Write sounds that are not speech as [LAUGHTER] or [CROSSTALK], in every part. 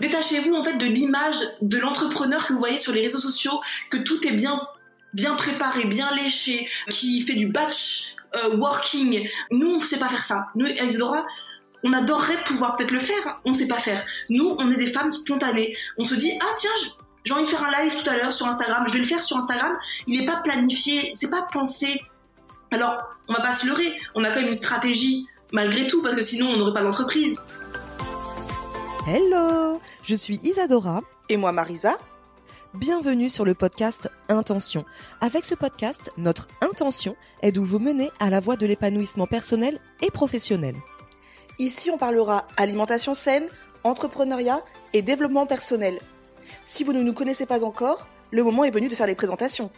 Détachez-vous en fait de l'image de l'entrepreneur que vous voyez sur les réseaux sociaux, que tout est bien, bien préparé, bien léché, qui fait du batch euh, working. Nous, on ne sait pas faire ça. Nous, Isadora, on adorerait pouvoir peut-être le faire. On ne sait pas faire. Nous, on est des femmes spontanées. On se dit, ah tiens, j'ai envie de faire un live tout à l'heure sur Instagram. Je vais le faire sur Instagram. Il n'est pas planifié, c'est pas pensé. Alors, on va pas se leurrer. On a quand même une stratégie malgré tout parce que sinon, on n'aurait pas d'entreprise. Hello, je suis Isadora. Et moi, Marisa. Bienvenue sur le podcast Intention. Avec ce podcast, notre intention est de vous mener à la voie de l'épanouissement personnel et professionnel. Ici, on parlera alimentation saine, entrepreneuriat et développement personnel. Si vous ne nous connaissez pas encore, le moment est venu de faire les présentations.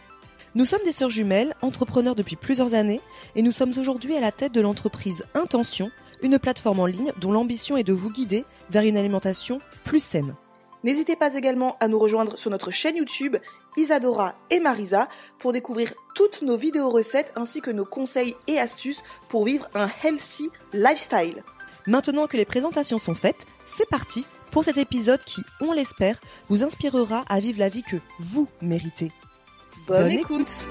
Nous sommes des sœurs jumelles, entrepreneurs depuis plusieurs années, et nous sommes aujourd'hui à la tête de l'entreprise Intention, une plateforme en ligne dont l'ambition est de vous guider vers une alimentation plus saine. N'hésitez pas également à nous rejoindre sur notre chaîne YouTube Isadora et Marisa pour découvrir toutes nos vidéos recettes ainsi que nos conseils et astuces pour vivre un healthy lifestyle. Maintenant que les présentations sont faites, c'est parti pour cet épisode qui, on l'espère, vous inspirera à vivre la vie que vous méritez. Bonne, écoute.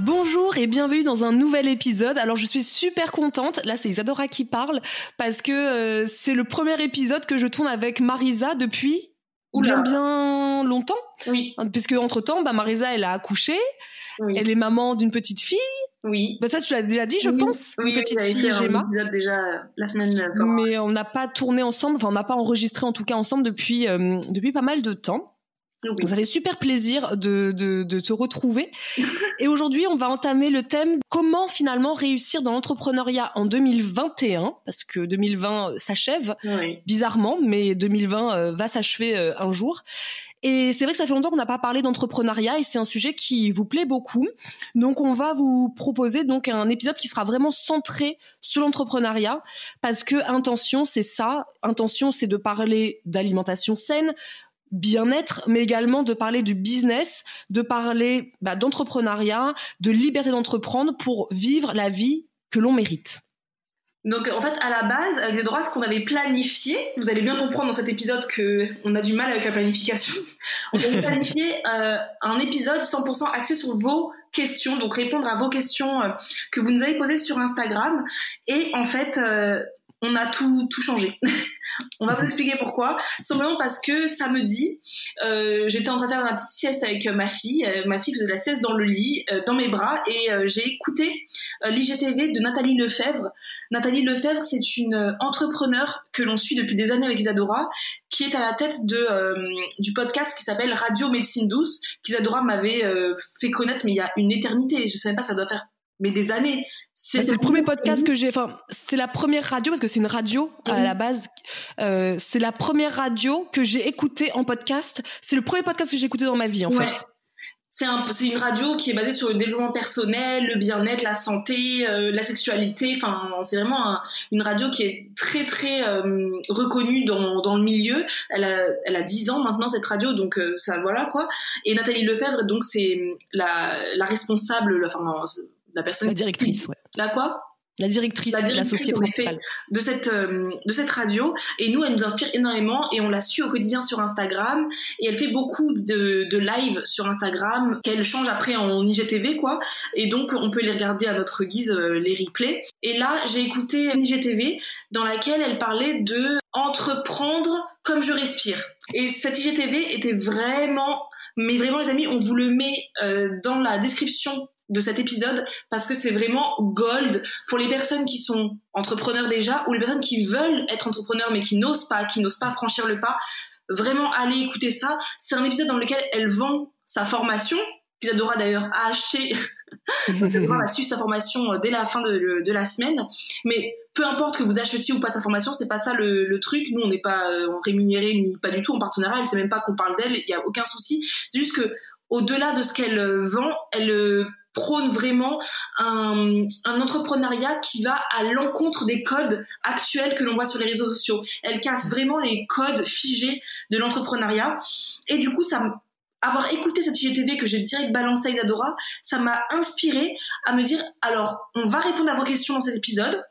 Bonjour et bienvenue dans un nouvel épisode. Alors je suis super contente, là c'est Isadora qui parle, parce que euh, c'est le premier épisode que je tourne avec Marisa depuis bien bien longtemps. Oui. Puisque entre temps, bah, Marisa elle a accouché, elle est maman d'une petite fille. Oui. Bah, ça tu l'as déjà dit, je pense. Oui, une petite oui, fille Gemma. déjà la semaine. Mais on n'a pas tourné ensemble, enfin on n'a pas enregistré en tout cas ensemble depuis euh, depuis pas mal de temps. Oui. Donc ça fait super plaisir de, de, de te retrouver. [LAUGHS] Et aujourd'hui, on va entamer le thème comment finalement réussir dans l'entrepreneuriat en 2021, parce que 2020 s'achève Oui. bizarrement, mais 2020 euh, va s'achever euh, un jour. Et c'est vrai que ça fait longtemps qu'on n'a pas parlé d'entrepreneuriat et c'est un sujet qui vous plaît beaucoup. Donc on va vous proposer donc un épisode qui sera vraiment centré sur l'entrepreneuriat parce que intention c'est ça, intention c'est de parler d'alimentation saine, bien-être, mais également de parler du business, de parler bah, d'entrepreneuriat, de liberté d'entreprendre pour vivre la vie que l'on mérite. Donc en fait, à la base, avec Zedora, ce qu'on avait planifié, vous allez bien comprendre dans cet épisode que on a du mal avec la planification. [LAUGHS] On avait planifié euh, un épisode 100% axé sur vos questions, donc répondre à vos questions euh, que vous nous avez posées sur Instagram. Et en fait, euh, on a tout tout changé. [LAUGHS] on va vous expliquer pourquoi. Simplement parce que samedi, euh, j'étais en train de faire ma petite sieste avec euh, ma fille. Euh, ma fille faisait de la sieste dans le lit, euh, dans mes bras, et j'ai écouté l'IGTV de Nathalie Lefebvre. Nathalie Lefebvre, c'est une entrepreneur que l'on suit depuis des années avec Isadora, qui est à la tête de, du podcast qui s'appelle Radio Médecine Douce, qu'Isadora m'avait fait connaître, mais il y a une éternité. Je savais pas, ça doit faire mais des années. Bah, C'est le premier podcast que j'ai. Enfin, c'est la première radio parce que c'est une radio à la base. Euh, c'est la première radio que j'ai écoutée en podcast. C'est le premier podcast que j'ai écouté dans ma vie en Ouais. fait. C'est un, une radio qui est basée sur le développement personnel, le bien-être, la santé, euh, la sexualité. Enfin, c'est vraiment un- une radio qui est très très euh, reconnue dans, dans le milieu. Elle a, elle a 10 ans maintenant cette radio, donc euh, ça voilà quoi. Et Nathalie Lefebvre, donc c'est la, la responsable, la, enfin la personne La directrice, ouais. La quoi? La directrice, La directrice, l'associée en effet. principale. de cette euh, de cette radio. Et nous elle nous inspire énormément et on la suit au quotidien sur Instagram. Et elle fait beaucoup de, de live sur Instagram qu'elle change après en IGTV quoi. Et donc on peut les regarder à notre guise euh, les replays. Et là j'ai écouté une IGTV dans laquelle elle parlait de entreprendre comme je respire. Et cette IGTV était vraiment mais vraiment les amis on vous le met euh, dans la description de cet épisode parce que c'est vraiment gold pour les personnes qui sont entrepreneurs déjà ou les personnes qui veulent être entrepreneurs mais qui n'osent pas, qui n'osent pas franchir le pas. Vraiment, allez écouter ça. C'est un épisode dans lequel elle vend sa formation. Isadora d'ailleurs a acheté [LAUGHS] va suivre sa formation dès la fin de, de, la semaine. Mais peu importe que vous achetiez ou pas sa formation, c'est pas ça le, truc. Nous, on n'est pas rémunéré ni pas du tout en partenariat. Elle sait même pas qu'on parle d'elle. Il y a aucun souci. C'est juste que au-delà de ce qu'elle vend, elle prône vraiment un, un, entrepreneuriat qui va à l'encontre des codes actuels que l'on voit sur les réseaux sociaux. Elle casse vraiment les codes figés de l'entrepreneuriat. Et du coup, ça avoir écouté cette IGTV que j'ai direct balancé à Isadora, ça m'a inspiré à me dire, alors, on va répondre à vos questions dans cet épisode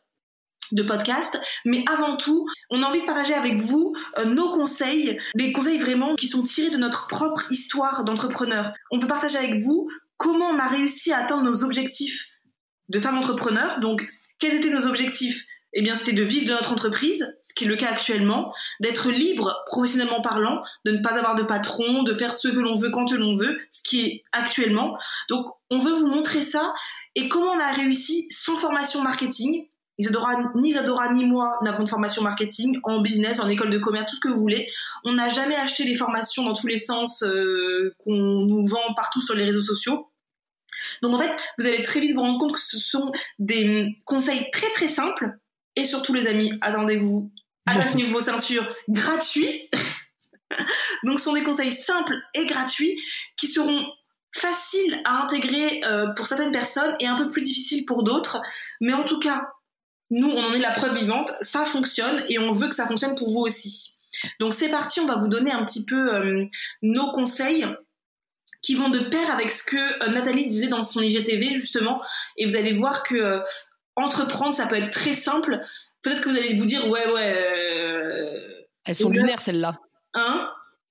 de podcast, mais avant tout, on a envie de partager avec vous euh, nos conseils, des conseils vraiment qui sont tirés de notre propre histoire d'entrepreneur. On veut partager avec vous comment on a réussi à atteindre nos objectifs de femme entrepreneur. Donc, quels étaient nos objectifs? Eh bien, c'était de vivre de notre entreprise, ce qui est le cas actuellement, d'être libre professionnellement parlant, de ne pas avoir de patron, de faire ce que l'on veut quand l'on veut, ce qui est actuellement. Donc, on veut vous montrer ça et comment on a réussi sans formation marketing? Isadora, ni Isadora ni moi n'avons de formation marketing en business, en école de commerce, tout ce que vous voulez. On n'a jamais acheté les formations dans tous les sens euh, qu'on nous vend partout sur les réseaux sociaux. Donc en fait, vous allez très vite vous rendre compte que ce sont des conseils très très simples. Et surtout les amis, attendez-vous, attachez vos ceintures gratuits. [LAUGHS] Donc ce sont des conseils simples et gratuits qui seront faciles à intégrer euh, pour certaines personnes et un peu plus difficiles pour d'autres. Mais en tout cas, nous, on en est la preuve vivante, ça fonctionne et on veut que ça fonctionne pour vous aussi. Donc c'est parti, on va vous donner un petit peu euh, nos conseils qui vont de pair avec ce que euh, Nathalie disait dans son IGTV justement et vous allez voir que euh, entreprendre ça peut être très simple. Peut-être que vous allez vous dire ouais ouais elles sont lunaires celles-là. Hein?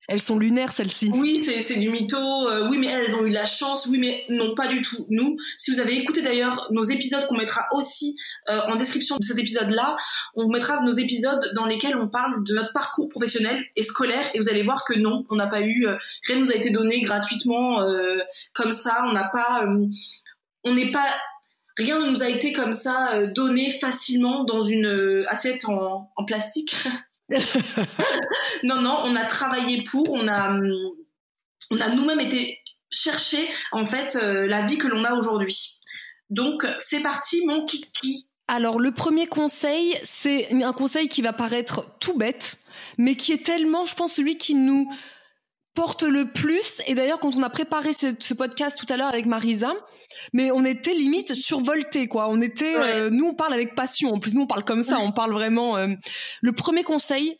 Elles sont lunaires, celles-ci. Oui, c'est du mytho. Euh, oui, mais elles ont eu de la chance. Oui, mais non, pas du tout. Nous, si vous avez écouté d'ailleurs nos épisodes qu'on mettra aussi euh, en description de cet épisode-là, on mettra nos épisodes dans lesquels on parle de notre parcours professionnel et scolaire. Et vous allez voir que non, on n'a pas eu, euh, rien nous a été donné gratuitement comme ça. On n'a pas, on n'est pas, rien ne nous a été comme ça donné facilement dans une assiette en, plastique. [LAUGHS] non, non, on a travaillé pour, on a, on a nous-mêmes été chercher en fait euh, la vie que l'on a aujourd'hui. Donc c'est parti, mon kiki. Alors le premier conseil, c'est un conseil qui va paraître tout bête, mais qui est tellement, je pense, celui qui nous porte le plus. Et d'ailleurs, quand on a préparé ce, podcast tout à l'heure avec Marisa, mais on était limite survolté, quoi. On était, euh, nous, on parle avec passion. En plus, nous, on parle comme ça. On parle vraiment. Euh, le premier conseil,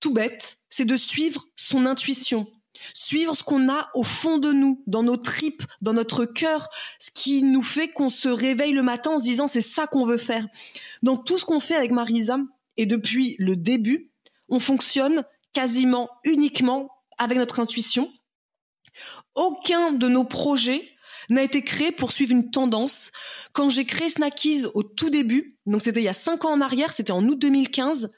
tout bête, c'est de suivre son intuition. Suivre ce qu'on a au fond de nous, dans nos tripes, dans notre cœur, ce qui nous fait qu'on se réveille le matin en se disant c'est ça qu'on veut faire. Dans tout ce qu'on fait avec Marisa, et depuis le début, on fonctionne quasiment uniquement avec notre intuition. Aucun de nos projets n'a été créé pour suivre une tendance. Quand j'ai créé Snackies au tout début, donc c'était il y a cinq ans en arrière, c'était en août 2015,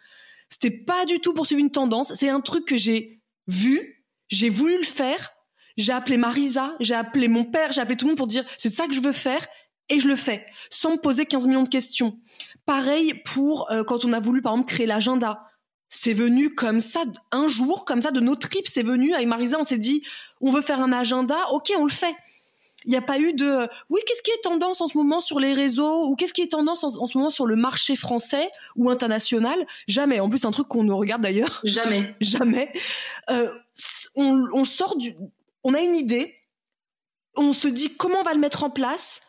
c'était pas du tout pour suivre une tendance. C'est un truc que j'ai vu, j'ai voulu le faire. J'ai appelé Marisa, j'ai appelé mon père, j'ai appelé tout le monde pour dire c'est ça que je veux faire et je le fais sans me poser 15 millions de questions. Pareil pour euh, quand on a voulu par exemple créer l'agenda c'est venu comme ça, un jour, comme ça, de nos tripes, c'est venu, avec Marisa, on s'est dit, on veut faire un agenda, ok, on le fait. Il n'y a pas eu de, oui, qu'est-ce qui est tendance en ce moment sur les réseaux, ou qu'est-ce qui est tendance en, ce moment sur le marché français ou international? Jamais. En plus, c'est un truc qu'on ne regarde d'ailleurs. Jamais. [LAUGHS] Jamais. Euh, on, on sort du, on a une idée, on se dit comment on va le mettre en place,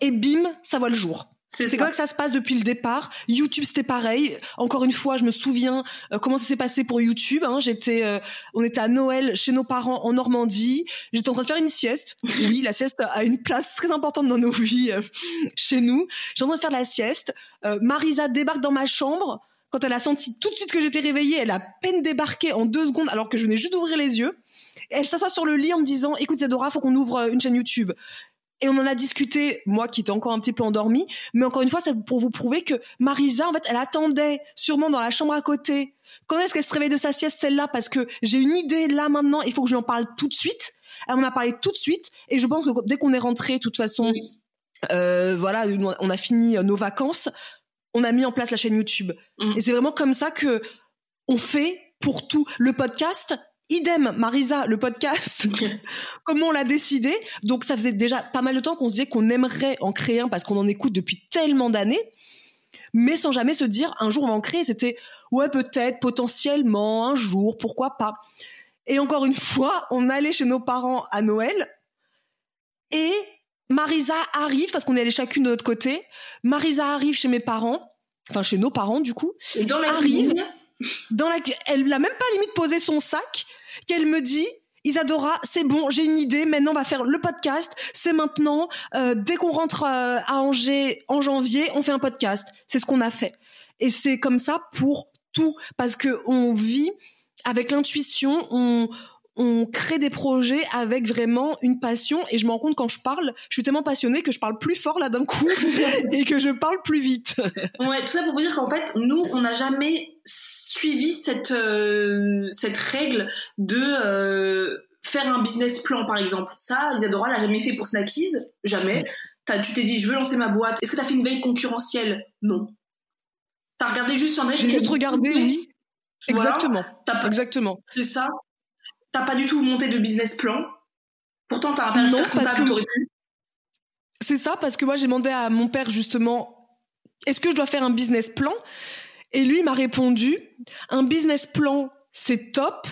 et bim, ça voit le jour. C'est comme ça que ça se passe depuis le départ. YouTube c'était pareil. Encore une fois, je me souviens euh, comment ça s'est passé pour YouTube. Hein. J'étais, euh, on était à Noël chez nos parents en Normandie. J'étais en train de faire une sieste. [LAUGHS] Oui, la sieste a une place très importante dans nos vies euh, chez nous. J'étais en train de faire la sieste. Marisa débarque dans ma chambre. Quand elle a senti tout de suite que j'étais réveillée, elle a peine débarqué en deux secondes alors que je venais juste d'ouvrir les yeux. Elle s'assoit sur le lit en me disant "Écoute Zadora, faut qu'on ouvre une chaîne YouTube." Et on en a discuté, moi qui étais encore un petit peu endormie, mais encore une fois, c'est pour vous prouver que Marisa, en fait, elle attendait sûrement dans la chambre à côté. Quand est-ce qu'elle se réveille de sa sieste, celle-là? Parce que j'ai une idée là maintenant, il faut que je lui en parle tout de suite. Elle m'en a parlé tout de suite, et je pense que dès qu'on est rentré, de toute façon, euh, voilà, on a fini nos vacances, on a mis en place la chaîne YouTube. Mm. Et c'est vraiment comme ça que on fait pour tout. Le podcast, Idem, Marisa, le podcast, [LAUGHS] comment on l'a décidé? Donc ça faisait déjà pas mal de temps qu'on se disait qu'on aimerait en créer un parce qu'on en écoute depuis tellement d'années, mais sans jamais se dire un jour on va en créer. C'était ouais peut-être, potentiellement, un jour, pourquoi pas. Et encore une fois, on allait chez nos parents à Noël et Marisa arrive parce qu'on est allé chacune de notre côté. Marisa arrive chez mes parents, enfin chez nos parents du coup. Et dans la arrive dans la elle n'a même pas limite posé son sac qu'elle me dit Isadora, c'est bon, j'ai une idée. Maintenant, on va faire le podcast. C'est maintenant. Euh, dès qu'on rentre euh, à Angers en janvier, on fait un podcast. C'est ce qu'on a fait. Et c'est comme ça pour tout, parce que on vit avec l'intuition. On on crée des projets avec vraiment une passion et je me rends compte quand je parle, je suis tellement passionnée que je parle plus fort là d'un coup [LAUGHS] et que je parle plus vite. ouais, tout ça pour vous dire qu'en fait, nous, on n'a jamais suivi cette euh, cette règle de euh, faire un business plan par exemple. Ça, Isadora l'a jamais fait pour Snackies, jamais. tu t'es dit je veux lancer ma boîte. Est-ce que tu as fait une veille concurrentielle? Non. T'as regardé juste sur J'ai juste regardé, oui. Exactement. Exactement. C'est ça t'as pas du tout monté de business plan. Pourtant, t'as un père non, parce que pu. C'est ça, parce que moi, j'ai demandé à mon père justement, est-ce que je dois faire un business plan? Et lui m'a répondu, un business plan, c'est top.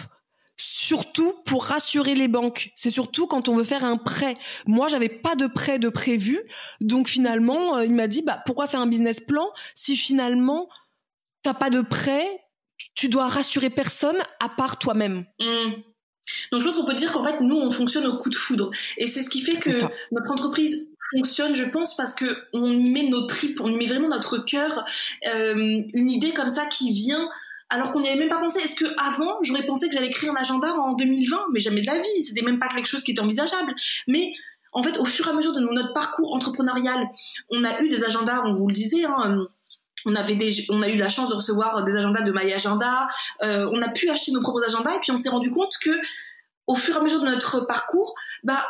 Surtout pour rassurer les banques. C'est surtout quand on veut faire un prêt. Moi, j'avais pas de prêt de prévu. Donc finalement, euh, il m'a dit, bah, pourquoi faire un business plan si finalement, t'as pas de prêt, tu dois rassurer personne à part toi-même? Mmh. Donc je pense qu'on peut dire qu'en fait nous on fonctionne au coup de foudre et c'est ce qui fait que notre entreprise fonctionne je pense parce que on y met nos tripes, on y met vraiment notre cœur, euh, une idée comme ça qui vient alors qu'on n'y avait même pas pensé. Est-ce que avant j'aurais pensé que j'allais créer un agenda en 2020 Mais jamais de la vie, c'était même pas quelque chose qui était envisageable. Mais en fait, au fur et à mesure de notre parcours entrepreneurial, on a eu des agendas, on vous le disait, hein, on avait on a eu la chance de recevoir des agendas de My Agenda. Euh, on a pu acheter nos propres agendas et puis on s'est rendu compte que au fur et à mesure de notre parcours, bah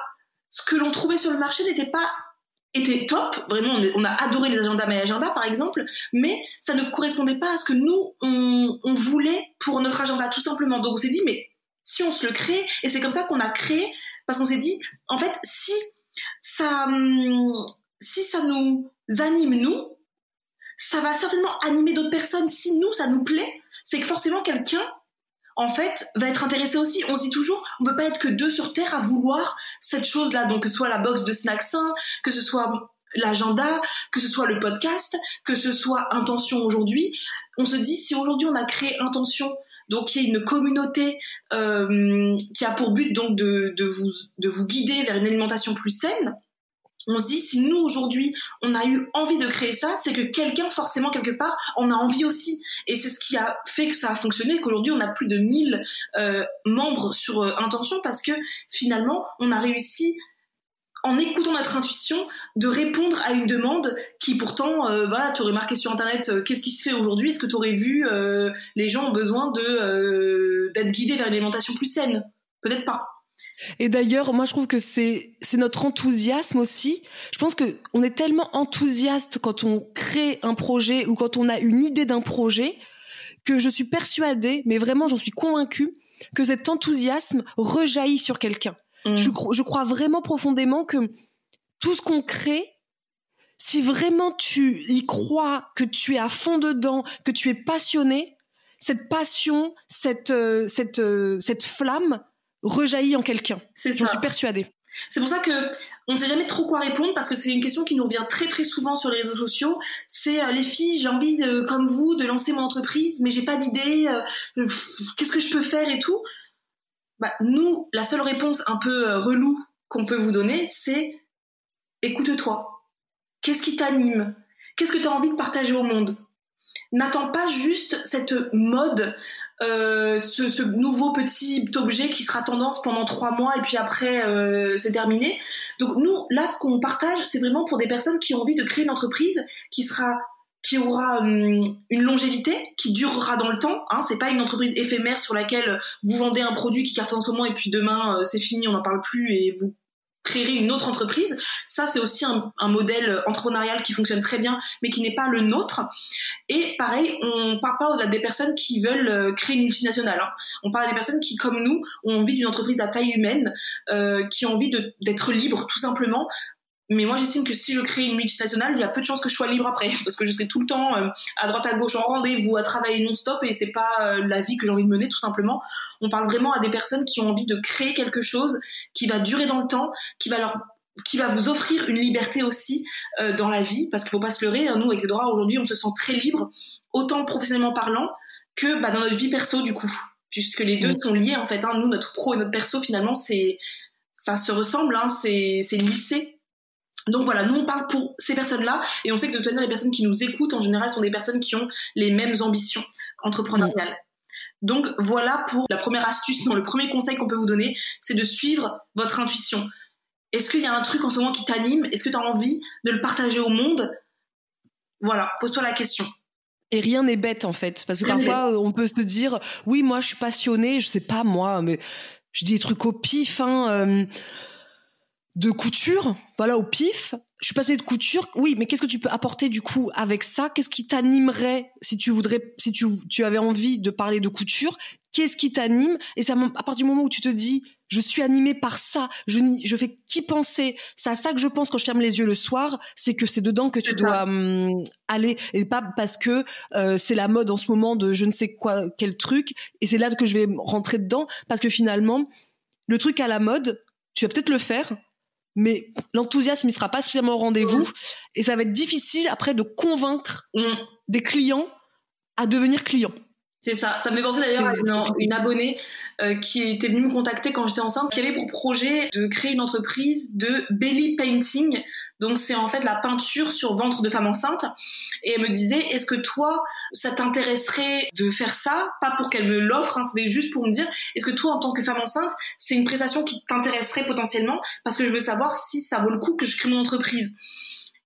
ce que l'on trouvait sur le marché n'était pas était top, vraiment on, a adoré les agendas My Agenda par exemple, mais ça ne correspondait pas à ce que nous on, on voulait pour notre agenda tout simplement. Donc on s'est dit mais si on se le crée et c'est comme ça qu'on a créé parce qu'on s'est dit en fait si ça hum, si ça nous anime nous ça va certainement animer d'autres personnes. Si nous, ça nous plaît, c'est que forcément quelqu'un, en fait, va être intéressé aussi. On se dit toujours, on peut pas être que deux sur Terre à vouloir cette chose-là. Donc, que ce soit la box de Snack Sain, que ce soit l'agenda, que ce soit le podcast, que ce soit Intention aujourd'hui. On se dit, si aujourd'hui on a créé Intention, donc il y a une communauté euh, qui a pour but donc de, vous, de vous guider vers une alimentation plus saine, on se dit si nous aujourd'hui on a eu envie de créer ça, c'est que quelqu'un forcément quelque part en a envie aussi. Et c'est ce qui a fait que ça a fonctionné, qu'aujourd'hui on a plus de 1000 euh, membres sur euh, Intention parce que finalement on a réussi en écoutant notre intuition, de répondre à une demande qui pourtant, euh, voilà, tu aurais marqué sur Internet, qu'est-ce qui se fait aujourd'hui? Est-ce que tu aurais vu les gens ont besoin d'être guidés vers une alimentation plus saine? Peut-être pas. Et d'ailleurs, moi, je trouve que c'est c'est notre enthousiasme aussi. Je pense que on est tellement enthousiaste quand on crée un projet ou quand on a une idée d'un projet que je suis persuadée, mais vraiment, j'en suis convaincue que cet enthousiasme rejaillit sur quelqu'un. Mm. Je, je crois vraiment profondément que tout ce qu'on crée, si vraiment tu y crois, que tu es à fond dedans, que tu es passionné, cette passion, cette euh, cette euh, cette flamme rejaillit en quelqu'un. C'est J'en suis persuadée. C'est pour ça que on ne sait jamais trop quoi répondre parce que c'est une question qui nous revient très très souvent sur les réseaux sociaux. C'est euh, les filles, j'ai envie de, comme vous de lancer mon entreprise, mais j'ai pas d'idée. Euh, qu'est-ce que je peux faire et tout. Bah, nous, la seule réponse un peu euh, relou qu'on peut vous donner, c'est écoute-toi. Qu'est-ce qui t'anime? Qu'est-ce que tu as envie de partager au monde? N'attends pas juste cette mode euh, ce, nouveau petit objet qui sera tendance pendant trois mois et puis après euh, c'est terminé. Donc nous, là, ce qu'on partage, c'est vraiment pour des personnes qui ont envie de créer une entreprise qui sera qui aura hum, une longévité, qui durera dans le temps. Hein, c'est pas une entreprise éphémère sur laquelle vous vendez un produit qui cartonne en ce moment et puis demain euh, c'est fini, on n'en parle plus et vous créerai une autre entreprise. Ça, c'est aussi un, modèle entrepreneurial qui fonctionne très bien, mais qui n'est pas le nôtre. Et pareil, on parle pas à des personnes qui veulent euh, créer une multinationale. Hein. On parle à des personnes qui, comme nous, ont envie d'une entreprise à taille humaine, euh, qui ont envie d'être libres, tout simplement, mais moi, j'estime que si je crée une multinationale, il y a peu de chances que je sois libre après, [LAUGHS] parce que je serai tout le temps euh, à droite à gauche en rendez-vous, à travailler non-stop, et c'est pas la vie que j'ai envie de mener, tout simplement. On parle vraiment à des personnes qui ont envie de créer quelque chose qui va durer dans le temps, qui va leur qui va vous offrir une liberté aussi euh, dans la vie, parce qu'il faut pas se leurrer. Hein, nous, Zedora, aujourd'hui, on se sent très libre, autant professionnellement parlant que bah, dans notre vie perso, du coup, puisque les deux sont liés en fait. Hein. Nous, notre pro et notre perso, finalement, c'est ça se ressemble, hein, c'est lycée donc voilà, nous on parle pour ces personnes-là et on sait que de toute manière les personnes qui nous écoutent en général sont des personnes qui ont les mêmes ambitions entrepreneuriales. Donc voilà pour la première astuce, non, le premier conseil qu'on peut vous donner, c'est de suivre votre intuition. Est-ce qu'il y a un truc en ce moment qui t'anime? Est-ce que tu as envie de le partager au monde? Voilà, pose-toi la question. Et rien n'est bête en fait, parce que parfois on peut se dire, oui, moi je suis passionnée, je sais pas moi, mais je dis des trucs au pif. Hein, euh, de couture, voilà, au pif. Je suis passée de couture. Oui, mais qu'est-ce que tu peux apporter du coup avec ça? Qu'est-ce qui t'animerait si tu voudrais, si tu, tu avais envie de parler de couture? Qu'est-ce qui t'anime? Et c'est à partir du moment où tu te dis, je suis animée par ça, je, je fais qui penser, c'est à ça que je pense quand je ferme les yeux le soir, c'est que c'est dedans que tu dois hum, aller et pas parce que euh, c'est la mode en ce moment de je ne sais quoi quel truc et c'est là que je vais rentrer dedans parce que finalement le truc à la mode, tu vas peut-être le faire, mais l'enthousiasme il sera pas spécialement au rendez-vous mm. et ça va être difficile après de convaincre mm. des clients à devenir clients. C'est ça. Ça me fait penser d'ailleurs à une, abonnée euh, qui était venue me contacter quand j'étais enceinte, qui avait pour projet de créer une entreprise de belly painting. Donc c'est en fait la peinture sur ventre de femme enceinte. Et elle me disait, est-ce que toi, ça t'intéresserait de faire ça? Pas pour qu'elle me l'offre, hein, c'était juste pour me dire, est-ce que toi, en tant que femme enceinte, c'est une prestation qui t'intéresserait potentiellement? Parce que je veux savoir si ça vaut le coup que je crée mon entreprise.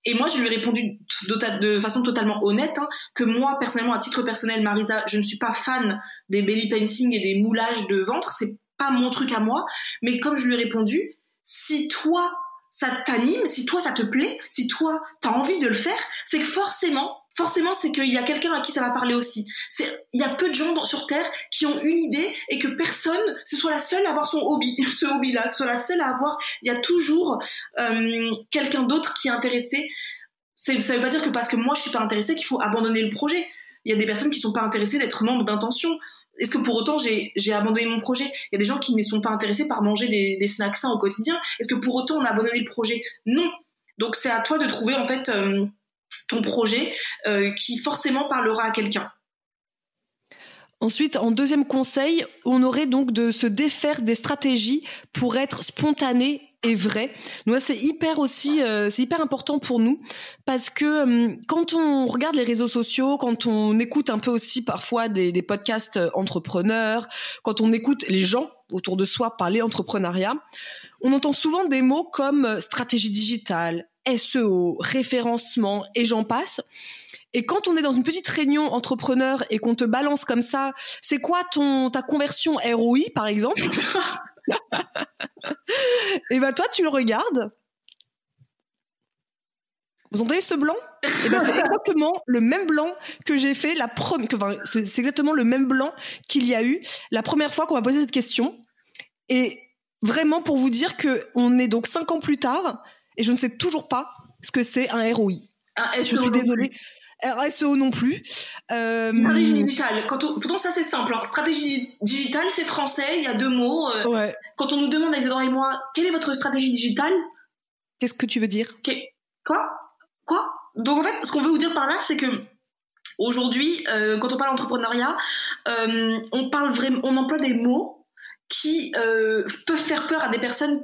Et moi, je lui ai répondu de, façon totalement honnête hein, que moi, personnellement, à titre personnel, Marisa, je ne suis pas fan des belly painting et des moulages de ventre. C'est pas mon truc à moi. Mais comme je lui ai répondu, si toi, ça t'anime, si toi, ça te plaît, si toi, t'as envie de le faire, c'est que forcément, forcément, c'est qu'il y a quelqu'un à qui ça va parler aussi. C'est, il y a peu de gens sur Terre qui ont une idée et que personne, ce soit la seule à avoir son hobby, [LAUGHS] ce hobby-là, soit la seule à avoir. Il y a toujours euh, quelqu'un d'autre qui est intéressé. Ça ne veut pas dire que parce que moi je suis pas intéressée qu'il faut abandonner le projet. Il y a des personnes qui sont pas intéressées d'être membres d'intention. Est-ce que pour autant j'ai, abandonné mon projet? Il y a des gens qui ne sont pas intéressés par manger des, snacks sains au quotidien. Est-ce que pour autant on a abandonné le projet? Non. Donc c'est à toi de trouver en fait euh, ton projet euh, qui forcément parlera à quelqu'un. Ensuite, en deuxième conseil, on aurait donc de se défaire des stratégies pour être spontané et vrai. Donc c'est hyper aussi, euh, c'est hyper important pour nous parce que euh, quand on regarde les réseaux sociaux, quand on écoute un peu aussi parfois des, des podcasts entrepreneurs, quand on écoute les gens autour de soi parler entrepreneuriat, on entend souvent des mots comme stratégie digitale, SEO, référencement et j'en passe. Et quand on est dans une petite réunion entrepreneur et qu'on te balance comme ça, c'est quoi ton ta conversion ROI par exemple [LAUGHS] Et ben toi tu le regardes. Vous entendez ce blanc? Et ben c'est exactement le même blanc que j'ai fait la première. c'est exactement le même blanc qu'il y a eu la première fois qu'on m'a posé cette question. Et vraiment pour vous dire que on est donc cinq ans plus tard et je ne sais toujours pas ce que c'est un ROI. je suis désolée. RSO non plus. Euh... Stratégie digitale. Quand Pourtant, ça c'est simple. Hein. Stratégie digitale, c'est français, il y a deux mots. Euh, quand on nous demande, Isadora et moi, quelle est votre stratégie digitale? Qu'est-ce que tu veux dire? Quoi? Quoi? Donc en fait, ce qu'on veut vous dire par là, c'est que aujourd'hui, euh, quand on parle d'entrepreneuriat, euh, on parle vraiment, on emploie des mots qui peuvent faire peur à des personnes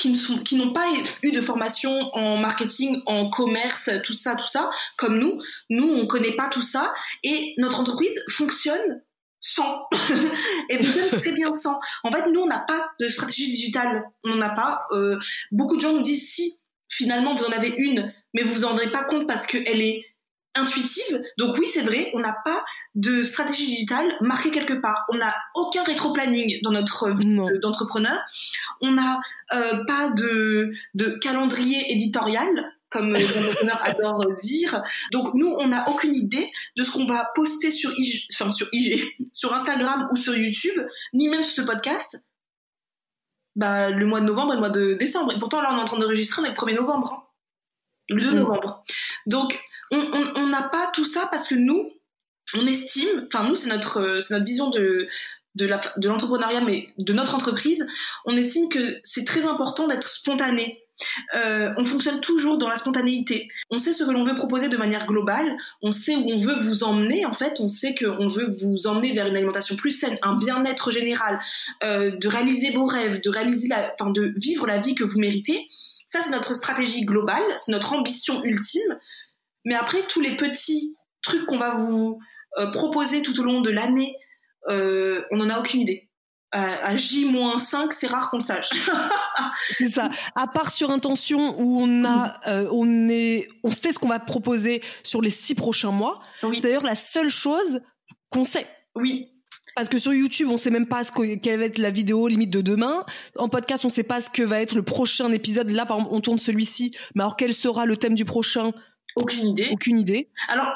qui n'ont pas eu de formation en marketing, en commerce, tout ça, tout ça, comme nous. Nous, on connaît pas tout ça et notre entreprise fonctionne sans [LAUGHS] et fonctionne très bien sans. En fait, nous, on n'a pas de stratégie digitale. On n'en a pas. Euh, beaucoup de gens nous disent si finalement vous en avez une, mais vous vous en rendrez pas compte parce qu'elle est intuitive. Donc oui, c'est vrai, on n'a pas de stratégie digitale marquée quelque part. On n'a aucun rétro-planning dans notre vie d'entrepreneur. On n'a euh, pas de, de calendrier éditorial comme les entrepreneurs [LAUGHS] adorent dire. Donc nous, on n'a aucune idée de ce qu'on va poster sur IG, enfin sur IG, [LAUGHS] sur Instagram ou sur YouTube, ni même sur ce podcast. Bah, le mois de novembre et le mois de décembre. Et pourtant, là, on est en train d'enregistrer, on est le 1er novembre. Hein. Le 2 mm. novembre. Donc, on n'a pas tout ça parce que nous, on estime, enfin nous, c'est notre, notre vision de, de l'entrepreneuriat, mais de notre entreprise, on estime que c'est très important d'être spontané. Euh, on fonctionne toujours dans la spontanéité. On sait ce que l'on veut proposer de manière globale, on sait où on veut vous emmener en fait, on sait qu'on veut vous emmener vers une alimentation plus saine, un bien-être général, euh, de réaliser vos rêves, de réaliser la, de vivre la vie que vous méritez. Ça c'est notre stratégie globale, c'est notre ambition ultime. Mais après tous les petits trucs qu'on va vous euh, proposer tout au long de l'année, on n'en a aucune idée à, J-5, c'est rare qu'on sache. [LAUGHS] c'est ça. À part sur intention où on a, euh, on est, on sait ce qu'on va proposer sur les six prochains mois. C'est d'ailleurs la seule chose qu'on sait. Oui. Parce que sur YouTube, on sait même pas ce quelle va être la vidéo limite de demain. En podcast, on sait pas ce que va être le prochain épisode. Là, par exemple, on tourne celui-ci. Mais alors, quel sera le thème du prochain Aucune idée. Aucune idée. Alors,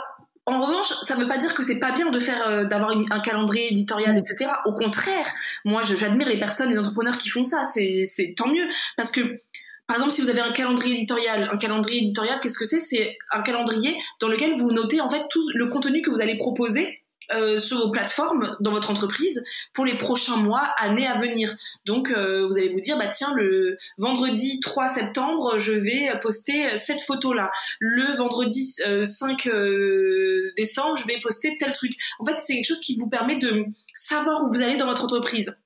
en revanche, ça ne veut pas dire que c'est pas bien de faire, euh, d'avoir un calendrier éditorial, etc. Au contraire, moi, j'admire les personnes, les entrepreneurs qui font ça. C'est, c'est tant mieux parce que par exemple, si vous avez un calendrier éditorial, un calendrier éditorial, qu'est-ce que c'est? C'est un calendrier dans lequel vous notez en fait tout le contenu que vous allez proposer euh, sur vos plateformes dans votre entreprise pour les prochains mois, années à venir. Donc euh, vous allez vous dire bah tiens le vendredi 3 septembre, je vais poster cette photo là. Le vendredi 5 euh, décembre, je vais poster tel truc. En fait, c'est quelque chose qui vous permet de savoir où vous allez dans votre entreprise.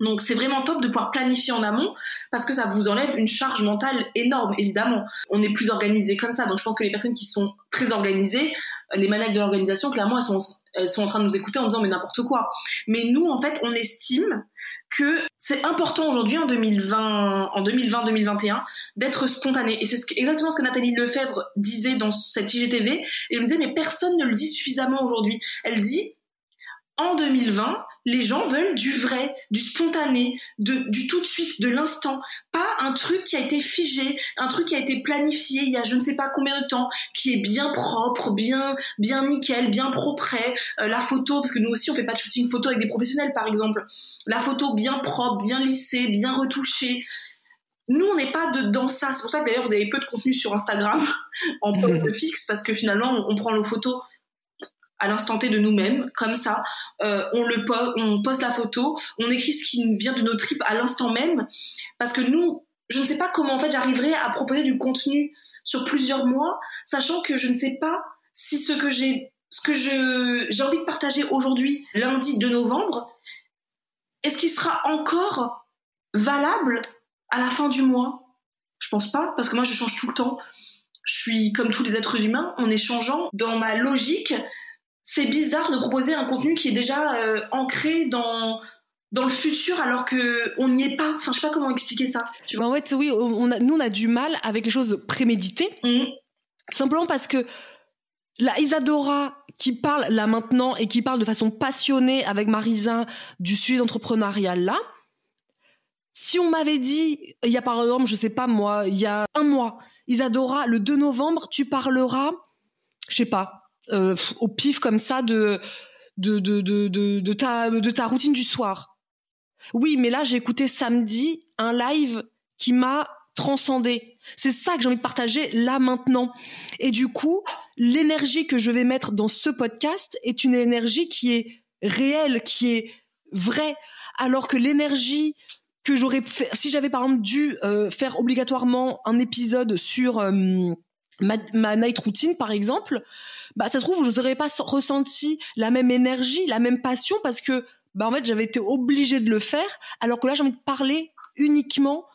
Donc c'est vraiment top de pouvoir planifier en amont parce que ça vous enlève une charge mentale énorme évidemment. On est plus organisé comme ça donc je pense que les personnes qui sont très organisées, les manettes de l'organisation clairement elles sont elles sont en train de nous écouter en disant mais n'importe quoi. Mais nous en fait on estime que c'est important aujourd'hui en 2020 en 2020 2021 d'être spontané et c'est exactement ce que Nathalie Lefebvre disait dans cette IGTV et je me disais mais personne ne le dit suffisamment aujourd'hui. Elle dit en 2020, les gens veulent du vrai, du spontané, du tout de suite, de l'instant. Pas un truc qui a été figé, un truc qui a été planifié il y a je ne sais pas combien de temps, qui est bien propre, bien, bien nickel, bien propre. Euh, la photo, parce que nous aussi on fait pas de shooting photo avec des professionnels par exemple. La photo bien propre, bien lissée, bien retouchée. Nous, on n'est pas de, dans ça. C'est pour ça que d'ailleurs, vous avez peu de contenu sur Instagram [LAUGHS] en post [LAUGHS] fixe parce que finalement, on prend nos photos à l'instant T de nous-mêmes, comme ça. Euh, on le poste la photo, on écrit ce qui vient de nos tripes à l'instant même, parce que nous, je ne sais pas comment en fait j'arriverai à proposer du contenu sur plusieurs mois, sachant que je ne sais pas si ce que j'ai, ce que je j'ai envie de partager aujourd'hui, lundi 2 novembre, est-ce qu'il sera encore valable à la fin du mois? Je pense pas, parce que moi je change tout le temps. Je suis comme tous les êtres humains, en échangeant dans ma logique c'est bizarre de proposer un contenu qui est déjà euh, ancré dans dans le futur alors que on n'y est pas. Enfin, je sais pas comment expliquer ça. Tu vois. En fait, oui, on a, nous on a du mal avec les choses préméditées, mmh. simplement parce que la Isadora qui parle là maintenant et qui parle de façon passionnée avec Marisa du sujet d'entrepreneuriat là. Si on m'avait dit, il y a par exemple, je sais pas moi, il y a un mois, Isadora, le 2 novembre, tu parleras, je sais pas, euh, au pif comme ça de de, de, de, ta, de ta routine du soir. Oui, mais là, j'ai écouté samedi un live qui m'a transcendé. C'est ça que j'ai envie de partager là maintenant. Et du coup, l'énergie que je vais mettre dans ce podcast est une énergie qui est réelle, qui est vraie, alors que l'énergie que j'aurais fait, si j'avais par exemple dû euh, faire obligatoirement un épisode sur euh, ma, night routine, par exemple, bah ça se trouve vous n'aurez pas ressenti la même énergie, la même passion parce que bah en fait j'avais été obligée de le faire alors que là j'ai envie de parler uniquement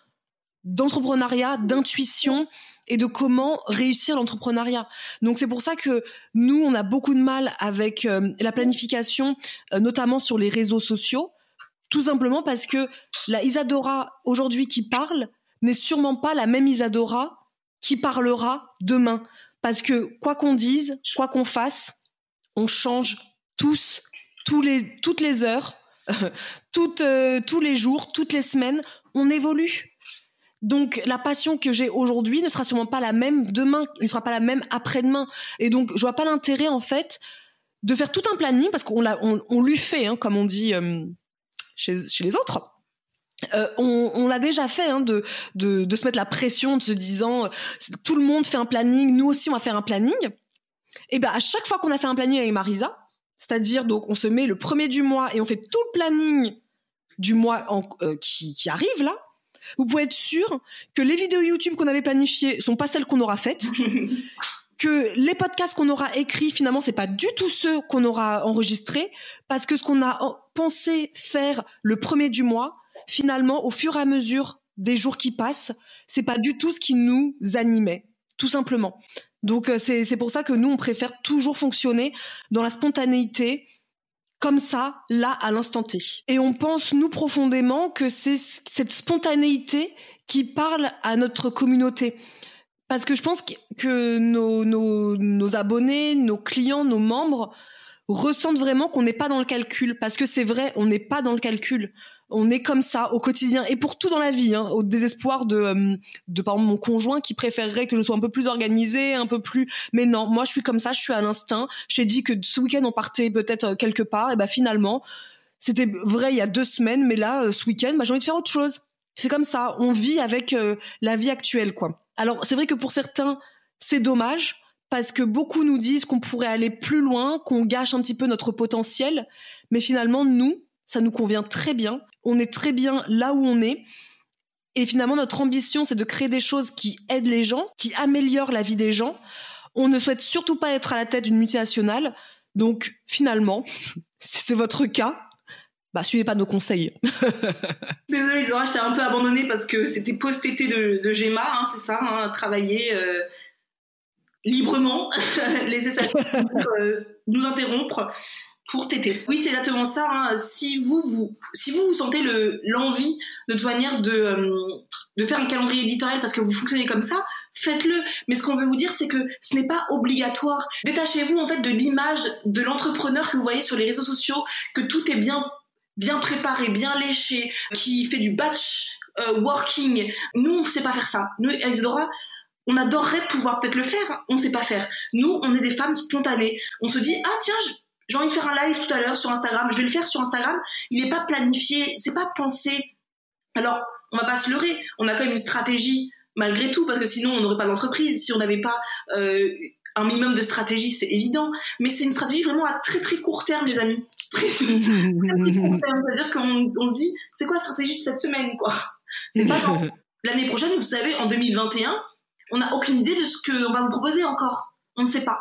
d'entrepreneuriat, d'intuition et de comment réussir l'entrepreneuriat. Donc c'est pour ça que nous on a beaucoup de mal avec euh, la planification euh, notamment sur les réseaux sociaux tout simplement parce que la Isadora aujourd'hui qui parle n'est sûrement pas la même Isadora qui parlera demain Parce que quoi qu'on dise, quoi qu'on fasse, on change tous, toutes les heures, [LAUGHS] euh, tous les jours, toutes les semaines, on évolue. Donc la passion que j'ai aujourd'hui ne sera sûrement pas la même demain, ne sera pas la même après-demain. Et donc je vois pas l'intérêt en fait de faire tout un planning parce qu'on l'a, on, lui fait, hein, comme on dit euh, chez les autres. Euh, on, on l'a déjà fait hein, de, de, de, se mettre la pression de se disant tout le monde fait un planning, nous aussi on va faire un planning. Et ben à chaque fois qu'on a fait un planning avec Marisa, c'est-à-dire donc on se met le premier du mois et on fait tout le planning du mois en, euh, qui, qui arrive là, vous pouvez être sûr que les vidéos YouTube qu'on avait planifiées sont pas celles qu'on aura faites. [LAUGHS] que les podcasts qu'on aura écrits finalement c'est pas du tout ceux qu'on aura enregistrés parce que ce qu'on a pensé faire le premier du mois finalement, au fur et à mesure des jours qui passent, c'est pas du tout ce qui nous animait, tout simplement. Donc euh, c'est pour ça que nous on préfère toujours fonctionner dans la spontanéité, comme ça, là, à l'instant T. Et on pense, nous, profondément, que c'est cette spontanéité qui parle à notre communauté. Parce que je pense que nos, nos, nos abonnés, nos clients, nos membres ressentent vraiment qu'on n'est pas dans le calcul. Parce que c'est vrai, on n'est pas dans le calcul on est comme ça au quotidien et pour tout dans la vie, hein, au désespoir de, euh, de par exemple mon conjoint qui préférerait que je sois un peu plus organisée, un peu plus. Mais non, moi je suis comme ça, je suis à l'instinct. J'ai dit que ce week-end on partait peut-être euh, quelque part et ben finalement c'était vrai il y a deux semaines, mais là euh, ce week-end bah, j'ai envie de faire autre chose. C'est comme ça, on vit avec la vie actuelle quoi. Alors c'est vrai que pour certains c'est dommage parce que beaucoup nous disent qu'on pourrait aller plus loin, qu'on gâche un petit peu notre potentiel, mais finalement nous ça nous convient très bien on est très bien là où on est. Et finalement, notre ambition, c'est de créer des choses qui aident les gens, qui améliorent la vie des gens. On ne souhaite surtout pas être à la tête d'une multinationale. Donc, finalement, [LAUGHS] si c'est votre cas, bah, suivez pas nos conseils. [LAUGHS] Désolée, Zora, je t'ai un peu abandonné parce que c'était post-été de, de Gemma, hein, c'est ça, hein, travailler euh, librement, [LAUGHS] laisser ça euh, nous interrompre pour t'aider. Oui, c'est exactement ça. Hein. Si vous, vous, si vous, vous sentez le l'envie de toute euh, de faire un calendrier éditorial parce que vous fonctionnez comme ça, faites-le. Mais ce qu'on veut vous dire, c'est que ce n'est pas obligatoire. Détachez-vous en fait de l'image de l'entrepreneur que vous voyez sur les réseaux sociaux, que tout est bien bien préparé, bien léché, qui fait du batch euh, working. Nous, on ne sait pas faire ça. Nous, Exdora, on adorerait pouvoir peut-être le faire, on ne sait pas faire. Nous, on est des femmes spontanées. On se dit, ah tiens, j'ai envie de faire un live tout à l'heure sur Instagram, je vais le faire sur Instagram, il n'est pas planifié, c'est pas pensé. Alors, on va pas se leurrer, on a quand même une stratégie malgré tout, parce que sinon on n'aurait pas d'entreprise, si on n'avait pas euh, un minimum de stratégie, c'est évident, mais c'est une stratégie vraiment à très très court terme, les amis. [LAUGHS] Très, très, court terme, c'est-à-dire qu'on on se dit, c'est quoi la stratégie de cette semaine, quoi? C'est pas l'année prochaine, vous savez, en 2021, on n'a aucune idée de ce qu'on va vous proposer encore. On ne sait pas.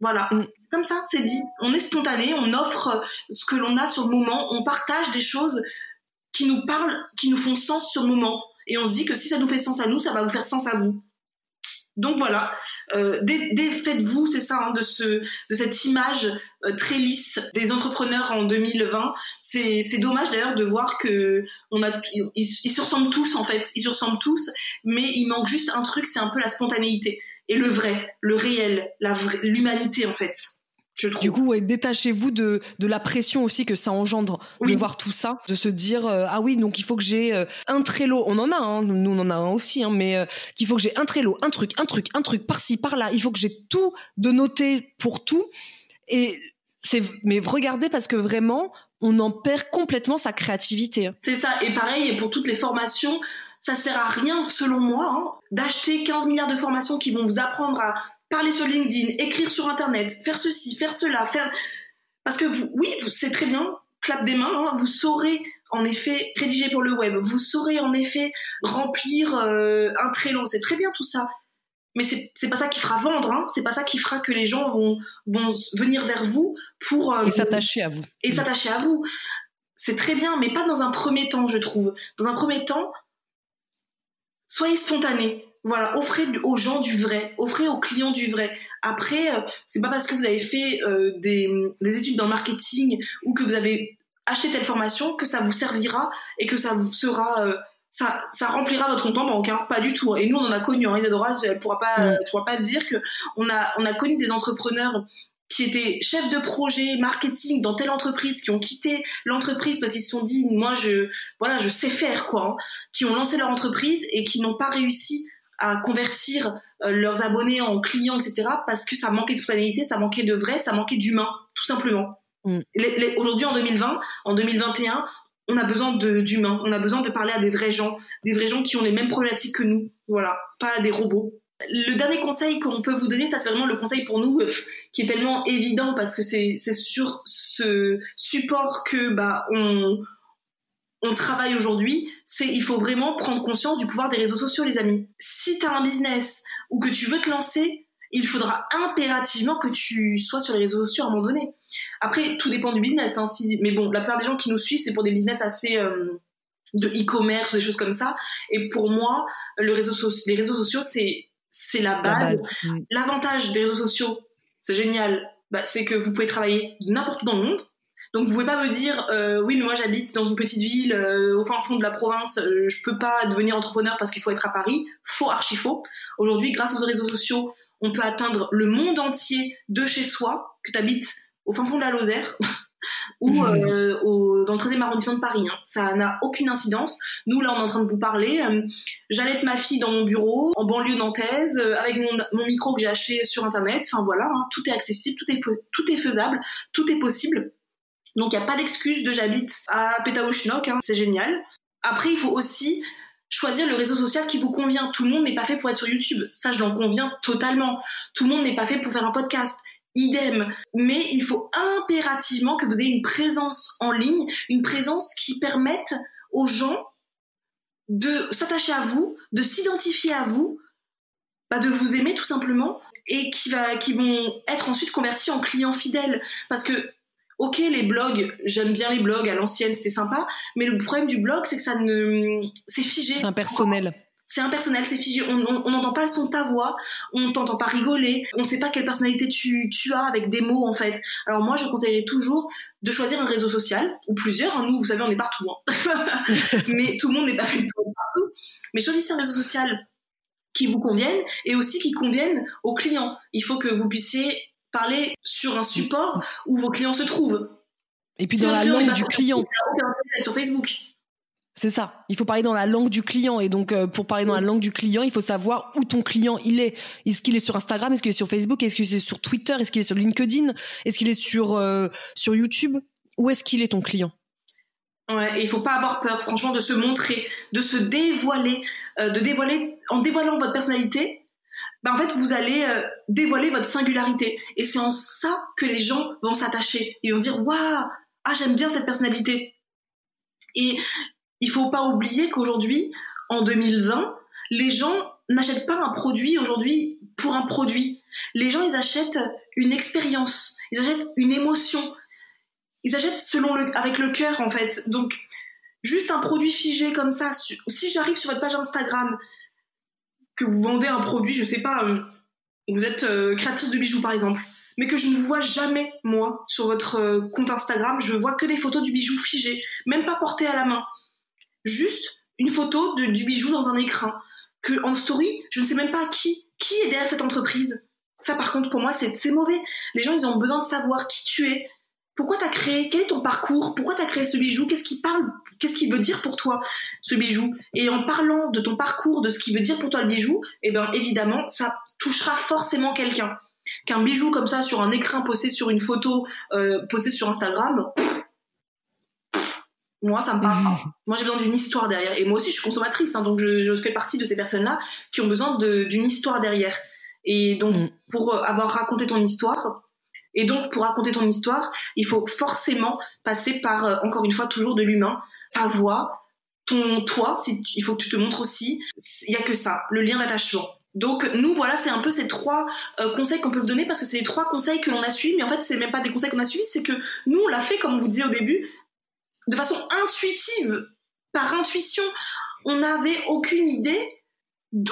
Voilà. Mm. Comme ça, c'est dit. On est spontané, on offre ce que l'on a sur le moment, on partage des choses qui nous parlent, qui nous font sens sur le moment. Et on se dit que si ça nous fait sens à nous, ça va vous faire sens à vous. Donc voilà, euh, défaites-vous, c'est ça, hein, de, ce, de cette image euh, très lisse des entrepreneurs en 2020. C'est, dommage d'ailleurs de voir que on a, ils, se ressemblent tous en fait, ils se ressemblent tous, mais il manque juste un truc, c'est un peu la spontanéité et le vrai, le réel, l'humanité en fait. Du coup, détachez-vous de, de la pression aussi que ça engendre de voir tout ça, de se dire euh, ah oui donc il faut que j'ai euh, un Trello, on en a, hein, nous on en a un aussi, hein, mais euh, qu'il faut que j'ai un Trello, un truc, un truc, un truc par-ci par-là, il faut que j'ai tout de noter pour tout et c'est mais regardez parce que vraiment on en perd complètement sa créativité. Hein. C'est ça et pareil et pour toutes les formations, ça sert à rien selon moi hein, d'acheter 15 milliards de formations qui vont vous apprendre à parler sur LinkedIn, écrire sur Internet, faire ceci, faire cela, faire... Parce que vous, oui, c'est très bien, clap des mains, hein, vous saurez en effet rédiger pour le web, vous saurez en effet remplir euh, un Trello, c'est très bien tout ça. Mais c'est pas ça qui fera vendre, hein, c'est pas ça qui fera que les gens vont, vont venir vers vous pour... Euh, et s'attacher à vous. Et s'attacher à vous. C'est très bien, mais pas dans un premier temps, je trouve. Dans un premier temps, soyez spontané. Voilà, offrez aux gens du vrai, offrez aux clients du vrai. Après, euh, c'est pas parce que vous avez fait euh, des, études dans le marketing ou que vous avez acheté telle formation que ça vous servira et que ça vous sera euh, ça, ça remplira votre compte en banque, hein. pas du tout. Et nous, on en a connu. Hein. Isadora, elle pourra pas, Mm. pourra pas dire que on a, on a connu des entrepreneurs qui étaient chefs de projet marketing dans telle entreprise, qui ont quitté l'entreprise parce qu'ils se sont dit, moi, je, voilà, je sais faire quoi, hein. qui ont lancé leur entreprise et qui n'ont pas réussi à convertir euh, leurs abonnés en clients, etc. Parce que ça manquait de spontanéité, ça manquait de vrai, ça manquait d'humain, tout simplement. Mm. Aujourd'hui, en 2020, en 2021, on a besoin d'humains, on a besoin de parler à des vrais gens, des vrais gens qui ont les mêmes problématiques que nous, voilà, pas à des robots. Le dernier conseil qu'on peut vous donner, ça c'est vraiment le conseil pour nous euh, qui est tellement évident parce que c'est sur ce support que bah on travaille aujourd'hui, c'est il faut vraiment prendre conscience du pouvoir des réseaux sociaux, les amis. Si tu as un business ou que tu veux te lancer, il faudra impérativement que tu sois sur les réseaux sociaux à un moment donné. Après, tout dépend du business. Hein, mais bon, la plupart des gens qui nous suivent, c'est pour des business assez euh, de e-commerce des choses comme ça. Et pour moi, les réseaux sociaux, c'est c'est la base. L'avantage des réseaux sociaux, c'est génial, bah, c'est que vous pouvez travailler n'importe où dans le monde. Donc vous pouvez pas me dire euh, oui mais moi j'habite dans une petite ville euh, au fin fond de la province, euh, je peux pas devenir entrepreneur parce qu'il faut être à Paris. Faux, archi faux. Aujourd'hui, grâce aux réseaux sociaux, on peut atteindre le monde entier de chez soi, que tu habites au fin fond de la Lozère [LAUGHS] ou euh, dans le 13e arrondissement de Paris. hein. Ça n'a aucune incidence. Nous, là, on est en train de vous parler. Euh, J'allaite ma fille dans mon bureau, en banlieue nantaise, euh, avec mon, micro que j'ai acheté sur Internet. Enfin voilà, hein, tout est accessible, tout est, tout est faisable, tout est possible. Donc il n'y a pas d'excuse de j'habite à Pétaouchnok, hein, c'est génial. Après, il faut aussi choisir le réseau social qui vous convient. Tout le monde n'est pas fait pour être sur YouTube. Ça, je l'en conviens totalement. Tout le monde n'est pas fait pour faire un podcast. Idem. Mais il faut impérativement que vous ayez une présence en ligne, une présence qui permette aux gens de s'attacher à vous, de s'identifier à vous, bah, de vous aimer tout simplement, et qui, va, qui vont être ensuite convertis en clients fidèles. Parce que, ok, les blogs, j'aime bien les blogs, à l'ancienne c'était sympa, mais le problème du blog, c'est que ça ne... c'est figé. C'est impersonnel. C'est impersonnel, c'est figé. On n'entend pas le son de ta voix, on t'entend pas rigoler, on sait pas quelle personnalité tu, tu as avec des mots en fait. Alors moi, je conseillerais toujours de choisir un réseau social ou plusieurs. hein. Nous, vous savez, on est partout, hein. [LAUGHS] mais tout le monde n'est pas fait pour être partout. Mais choisissez un réseau social qui vous convienne et aussi qui convienne aux clients. Il faut que vous puissiez parler sur un support où vos clients se trouvent. Et puis Si dans la langue du client. Sur Facebook. C'est ça. Il faut parler dans la langue du client. Et donc, euh, pour parler dans la langue du client, il faut savoir où ton client il est. Est-ce qu'il est sur Instagram? Est-ce qu'il est sur Facebook? Est-ce qu'il est sur Twitter? Est-ce qu'il est sur LinkedIn? Est-ce qu'il est sur euh, sur YouTube? Où est-ce qu'il est ton client? Ouais, et il faut pas avoir peur, franchement, de se montrer, de se dévoiler, euh, de dévoiler, en dévoilant votre personnalité, bah en fait, vous allez dévoiler votre singularité. Et c'est en ça que les gens vont s'attacher. Ils vont dire, waouh, ah, j'aime bien cette personnalité. Et il faut pas oublier qu'aujourd'hui, en 2020, les gens n'achètent pas un produit aujourd'hui pour un produit. Les gens, ils achètent une expérience, ils achètent une émotion, ils achètent selon le, avec le cœur en fait. Donc, juste un produit figé comme ça, si j'arrive sur votre page Instagram, que vous vendez un produit, je sais pas, euh, vous êtes euh, créatrice de bijoux par exemple, mais que je ne vois jamais, moi, sur votre euh, compte Instagram, je vois que des photos du bijou figé, même pas porté à la main. Juste une photo de, du bijou dans un écrin. Que en story, je ne sais même pas qui, qui est derrière cette entreprise. Ça, par contre, pour moi, c'est mauvais. Les gens, ils ont besoin de savoir qui tu es, pourquoi t'as créé, quel est ton parcours, pourquoi t'as créé ce bijou, qu'est-ce qui parle, qu'est-ce qui veut dire pour toi ce bijou? Et en parlant de ton parcours, de ce qui veut dire pour toi le bijou, eh bien évidemment, ça touchera forcément quelqu'un. Qu'un bijou comme ça sur un écrin posé sur une photo euh, sur Instagram, moi ça me parle pas. [LAUGHS] Moi j'ai besoin d'une histoire derrière. Et moi aussi je suis consommatrice, hein, donc je, je fais partie de ces personnes-là qui ont besoin de- d'une histoire derrière. Et donc Mm. pour euh, avoir raconté ton histoire, et donc, pour raconter ton histoire, il faut forcément passer par, euh, encore une fois, toujours de l'humain, ta voix, ton toi, si tu- il faut que tu te montres aussi. Il y a que ça, le lien d'attachement. Donc, nous, voilà, c'est un peu ces trois euh, conseils qu'on peut vous donner parce que c'est les trois conseils que l'on a suivis, mais en fait, c'est même pas des conseils qu'on a suivis, c'est que nous, on l'a fait, comme on vous disait au début, de façon intuitive, par intuition. On n'avait aucune idée.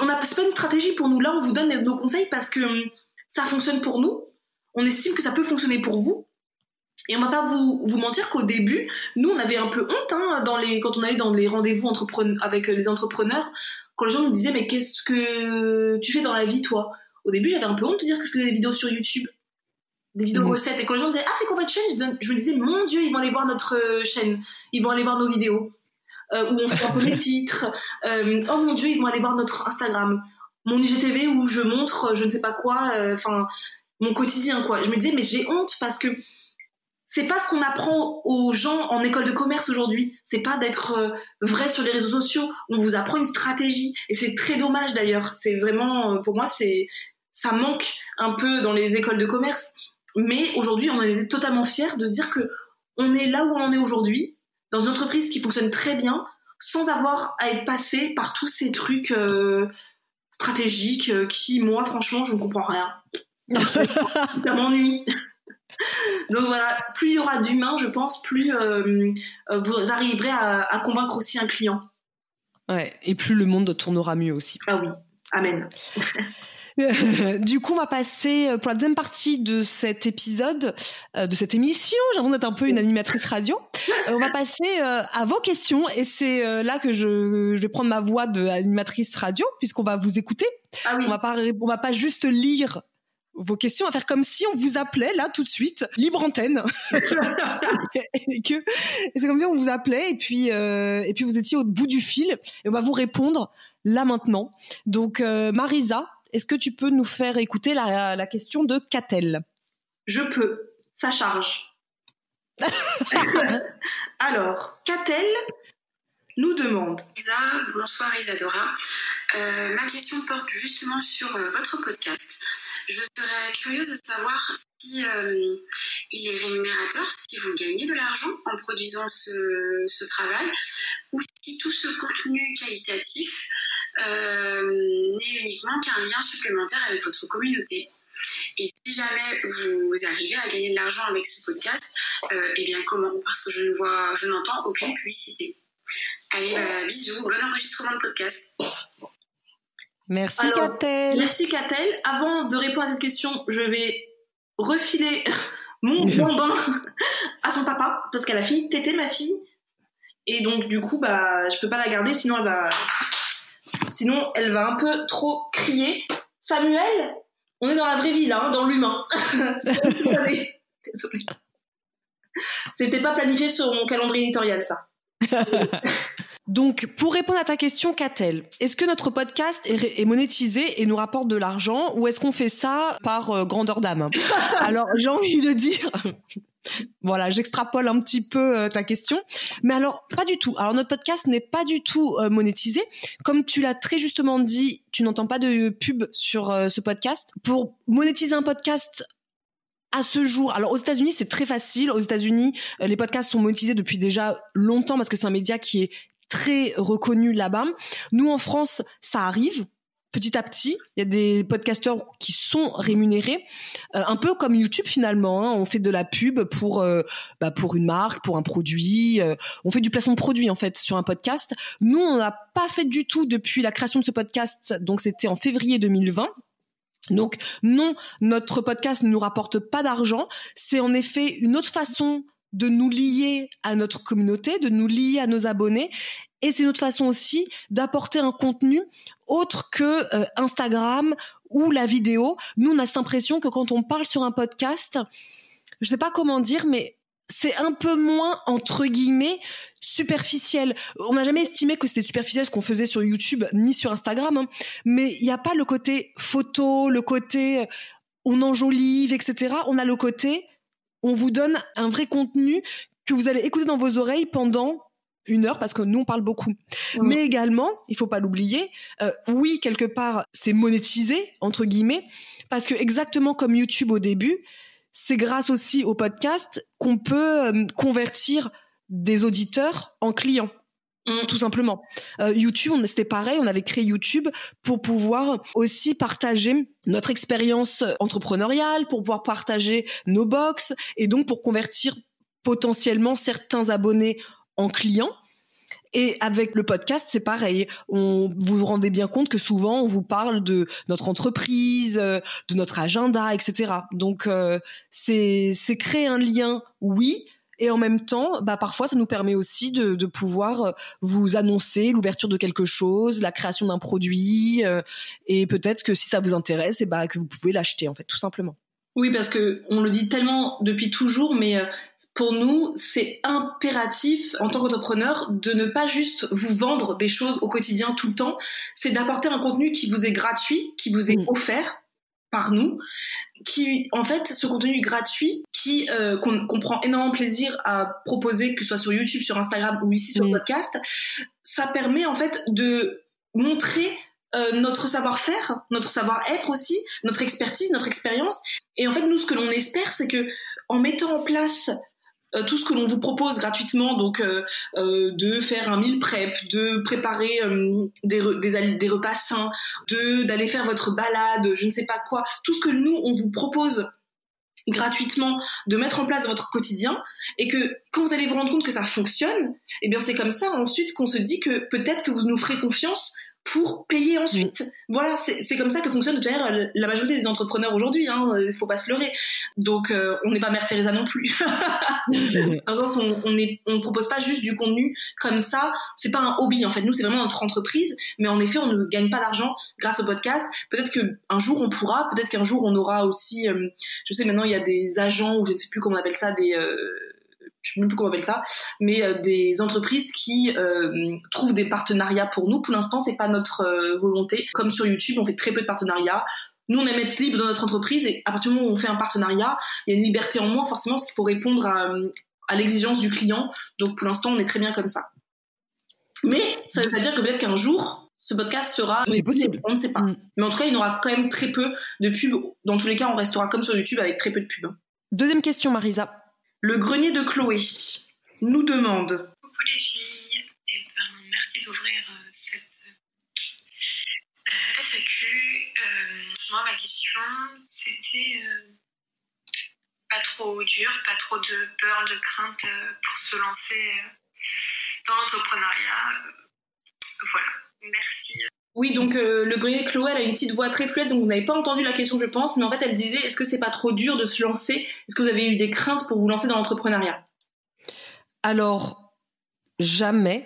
On a, c'est pas une stratégie pour nous. Là, on vous donne nos conseils parce que hum, ça fonctionne pour nous on estime que ça peut fonctionner pour vous. Et on va pas vous, vous mentir qu'au début, nous, on avait un peu honte hein, dans les, quand on allait dans les rendez-vous avec les entrepreneurs, quand les gens nous disaient mais qu'est-ce que tu fais dans la vie toi? Au début, j'avais un peu honte de dire que je faisais des vidéos sur YouTube, des vidéos mmh. recettes. Et quand les gens me disaient ah c'est quoi votre chaîne? Je, me disais mon Dieu, ils vont aller voir notre euh, chaîne, ils vont aller voir nos vidéos euh, où on fait un peu les [LAUGHS] titres. Euh, oh mon Dieu, ils vont aller voir notre Instagram, mon IGTV où je montre je ne sais pas quoi, enfin mon quotidien quoi. Je me disais mais j'ai honte parce que c'est pas ce qu'on apprend aux gens en école de commerce aujourd'hui. C'est pas d'être vrai sur les réseaux sociaux. On vous apprend une stratégie et c'est très dommage d'ailleurs. C'est vraiment, pour moi, c'est ça manque un peu dans les écoles de commerce. Mais aujourd'hui, on est totalement fiers de se dire que on est là où on en est aujourd'hui, dans une entreprise qui fonctionne très bien, sans avoir à être passé par tous ces trucs euh, stratégiques qui, moi, franchement, je ne comprends rien. [LAUGHS] ça m'ennuie. Donc voilà, plus il y aura d'humains, je pense, plus euh, euh, vous arriverez à, convaincre aussi un client. Ouais, et plus le monde tournera mieux aussi. Ah oui, amen. [LAUGHS] [LAUGHS] du coup, on va passer euh, pour la deuxième partie de cet épisode, de cette émission. J'ai l'impression d'être un peu une animatrice radio. on va passer à vos questions et c'est là que je, vais prendre ma voix d'animatrice radio puisqu'on va vous écouter. Ah oui. On va pas, on va pas juste lire vos questions, à faire comme si on vous appelait là tout de suite, libre antenne. [LAUGHS] et que c'est comme si on vous appelait et puis euh, et puis vous étiez au bout du fil et on va vous répondre là maintenant. Donc euh, Marisa, est-ce que tu peux nous faire écouter la, la question de Catel? Je peux, ça charge. [LAUGHS] Alors, Catel nous demande. Isa, bonsoir Isadora. Euh, ma question porte justement sur euh, votre podcast. Je serais curieuse de savoir si euh, il est rémunérateur, si vous gagnez de l'argent en produisant ce, travail, ou si tout ce contenu qualitatif n'est uniquement qu'un lien supplémentaire avec votre communauté. Et si jamais vous arrivez à gagner de l'argent avec ce podcast, eh bien comment? Parce que je ne vois, je n'entends aucune publicité. Allez, bah, bisous, bon enregistrement de podcast. Merci Catel. Merci Catel. Avant de répondre à cette question, je vais refiler [LAUGHS] mon bonbon à son papa parce qu'elle a fini de téter ma fille. Et donc du coup, bah, je peux pas la garder, sinon elle va, sinon elle va un peu trop crier. Samuel, on est dans la vraie vie là, hein, dans l'humain. [LAUGHS] [LAUGHS] Désolée. C'était pas planifié sur mon calendrier éditorial ça. [LAUGHS] Donc, pour répondre à ta question, Catel, est-ce que notre podcast est, monétisé et nous rapporte de l'argent ou est-ce qu'on fait ça par euh, grandeur d'âme? Alors, j'ai envie de dire, voilà, j'extrapole un petit peu euh, ta question, mais alors pas du tout. Alors notre podcast n'est pas du tout euh, monétisé, comme tu l'as très justement dit, tu n'entends pas de pub sur ce podcast. Pour monétiser un podcast à ce jour, alors aux États-Unis, c'est très facile. Aux États-Unis, les podcasts sont monétisés depuis déjà longtemps parce que c'est un média qui est très reconnu là-bas. Nous, en France, ça arrive petit à petit. Il y a des podcasteurs qui sont rémunérés, euh, un peu comme YouTube finalement. Hein. On fait de la pub pour euh, bah, pour une marque, pour un produit. Euh, on fait du placement de produit en fait sur un podcast. Nous, on n'a pas fait du tout depuis la création de ce podcast. Donc c'était en février 2020. Donc non, notre podcast ne nous rapporte pas d'argent. C'est en effet une autre façon de nous lier à notre communauté, de nous lier à nos abonnés. Et c'est notre façon aussi d'apporter un contenu autre que euh, Instagram ou la vidéo. Nous, on a cette impression que quand on parle sur un podcast, je sais pas comment dire, mais c'est un peu moins entre guillemets superficiel. On n'a jamais estimé que c'était superficiel ce qu'on faisait sur YouTube ni sur Instagram, hein. mais il n'y a pas le côté photo, le côté euh, on enjolive, etc. On a le côté on vous donne un vrai contenu que vous allez écouter dans vos oreilles pendant une heure parce que nous on parle beaucoup. Mais également, il faut pas l'oublier, euh, oui quelque part c'est monétisé entre guillemets parce que exactement comme YouTube au début, c'est grâce aussi au podcast qu'on peut euh, convertir des auditeurs en clients. Mm. Tout simplement. Euh, YouTube, c'était pareil, on avait créé YouTube pour pouvoir aussi partager notre expérience entrepreneuriale, pour pouvoir partager nos box et donc pour convertir potentiellement certains abonnés en clients. Et avec le podcast, c'est pareil. On, vous vous rendez bien compte que souvent, on vous parle de notre entreprise, euh, de notre agenda, etc. Donc, euh, c'est créer un lien, oui, et en même temps, bah, parfois, ça nous permet aussi de, de pouvoir euh, vous annoncer l'ouverture de quelque chose, la création d'un produit, et peut-être que si ça vous intéresse, et eh bah, que vous pouvez l'acheter, en fait, tout simplement. Oui, parce que on le dit tellement depuis toujours, mais euh, pour nous, c'est impératif en tant qu'entrepreneur de ne pas juste vous vendre des choses au quotidien tout le temps, c'est d'apporter un contenu qui vous est gratuit, qui vous est mm. offert par nous, qui en fait ce contenu gratuit qui euh, qu'on prend énormément plaisir à proposer que ce soit sur YouTube, sur Instagram ou ici sur le mm. podcast, ça permet en fait de montrer euh, notre savoir-faire, notre savoir-être aussi, notre expertise, notre expérience. Et en fait, nous, ce que l'on espère, c'est que en mettant en place tout ce que l'on vous propose gratuitement, donc euh, de faire un meal prep, de préparer des, repas sains, d'aller faire votre balade, je ne sais pas quoi, tout ce que nous on vous propose gratuitement de mettre en place dans votre quotidien et que quand vous allez vous rendre compte que ça fonctionne, eh bien c'est comme ça ensuite qu'on se dit que peut-être que vous nous ferez confiance pour payer ensuite. Voilà, c'est comme ça que fonctionne de la majorité des entrepreneurs aujourd'hui. Hein, il faut pas se leurrer. Donc, euh, on n'est pas Mère Teresa non plus. [LAUGHS] Dans sens, on, on, on propose pas juste du contenu comme ça. C'est pas un hobby en fait. Nous, c'est vraiment notre entreprise. Mais en effet, on ne gagne pas d'argent grâce au podcast. Peut-être que un jour on pourra. Peut-être qu'un jour on aura aussi. Euh, je sais maintenant, il y a des agents ou je ne sais plus comment on appelle ça, des euh, je sais même plus comment on appelle ça, mais euh, des entreprises qui euh, trouvent des partenariats pour nous. Pour l'instant, c'est pas notre euh, volonté. Comme sur YouTube, on fait très peu de partenariats. Nous, on aime être libre dans notre entreprise et à partir du moment où on fait un partenariat, il y a une liberté en moins forcément parce qu'il faut répondre à, à l'exigence du client. Donc pour l'instant, on est très bien comme ça. Mais ça ne veut pas dire que peut-être qu'un jour, ce podcast sera c'est possible. On ne sait pas. Mm. Mais en tout cas, il y aura quand même très peu de pubs. Dans tous les cas, on restera comme sur YouTube avec très peu de pubs. Deuxième question, Marisa. Le grenier de Chloé nous demande. Coucou les filles, eh ben, merci d'ouvrir euh, cette euh, FAQ. Euh, moi, ma question, c'était pas trop dur, pas trop de peur, de crainte pour se lancer dans l'entrepreneuriat. voilà, merci. Oui, donc le grenier de Chloé, elle a une petite voix très fluide, donc vous n'avez pas entendu la question, je pense, mais en fait, elle disait est-ce que c'est pas trop dur de se lancer? Est-ce que vous avez eu des craintes pour vous lancer dans l'entrepreneuriat? Alors, jamais.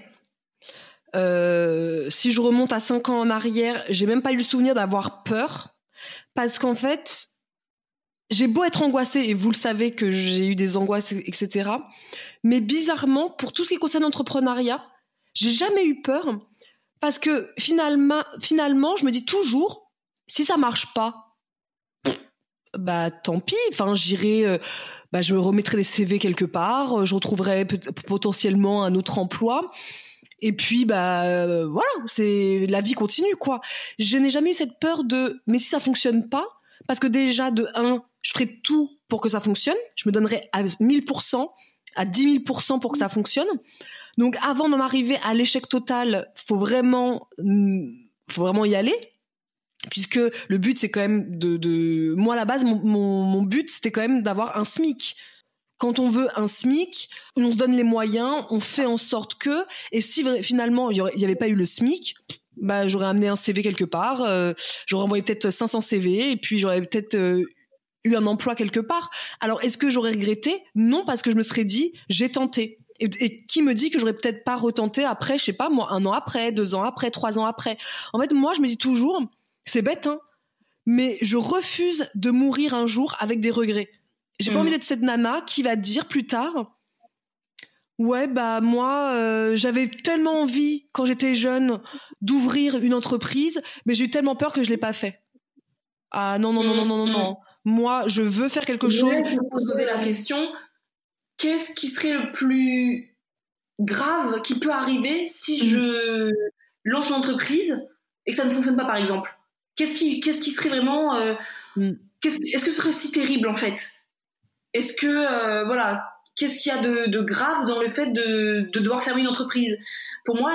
Euh, si je remonte à 5 ans en arrière, j'ai même pas eu le souvenir d'avoir peur. Parce qu'en fait, j'ai beau être angoissée, et vous le savez que j'ai eu des angoisses, etc. Mais bizarrement, pour tout ce qui concerne l'entrepreneuriat, j'ai jamais eu peur. Parce que finalement, finalement, je me dis toujours, si ça marche pas, bah tant pis. Enfin, j'irai. Euh, bah, je remettrai des CV quelque part, euh, je retrouverai potentiellement un autre emploi. Et puis bah euh, voilà, c'est la vie continue quoi. Je n'ai jamais eu cette peur de mais si ça fonctionne pas parce que déjà de un, je ferai tout pour que ça fonctionne, je me donnerai à 1000%, à 10 000% pour que ça fonctionne. Donc avant d'en arriver à l'échec total, faut vraiment mm, faut vraiment y aller. Puisque le but c'est quand même de, moi à la base mon, mon, but c'était quand même d'avoir un SMIC. Quand on veut un SMIC on se donne les moyens on fait en sorte que et si finalement il n'y avait pas eu le SMIC bah j'aurais amené un CV quelque part euh, j'aurais envoyé peut-être 500 CV et puis j'aurais peut-être euh, eu un emploi quelque part. Alors est-ce que j'aurais regretté? Non parce que je me serais dit j'ai tenté et, et, qui me dit que j'aurais peut-être pas retenté après, je sais pas moi, un an après, deux ans après, trois ans après. En fait, moi, je me dis toujours, c'est bête, hein, mais je refuse de mourir un jour avec des regrets. J'ai pas mm. envie d'être cette nana qui va dire plus tard Ouais, bah moi, euh, j'avais tellement envie quand j'étais jeune d'ouvrir une entreprise, mais j'ai eu tellement peur que je l'ai pas fait. Ah non non non non non non mm, non. Mm. Moi, je veux faire quelque chose. Je vais poser la question qu'est-ce qui serait le plus grave qui peut arriver si je lance l'entreprise et que ça ne fonctionne pas, par exemple? Qu'est-ce qui, qu'est-ce qui serait vraiment. Euh, mm. est-ce que ce serait si terrible en fait? Est-ce que. Euh, voilà. Qu'est-ce qu'il y a de, grave dans le fait de, devoir fermer une entreprise? Pour moi,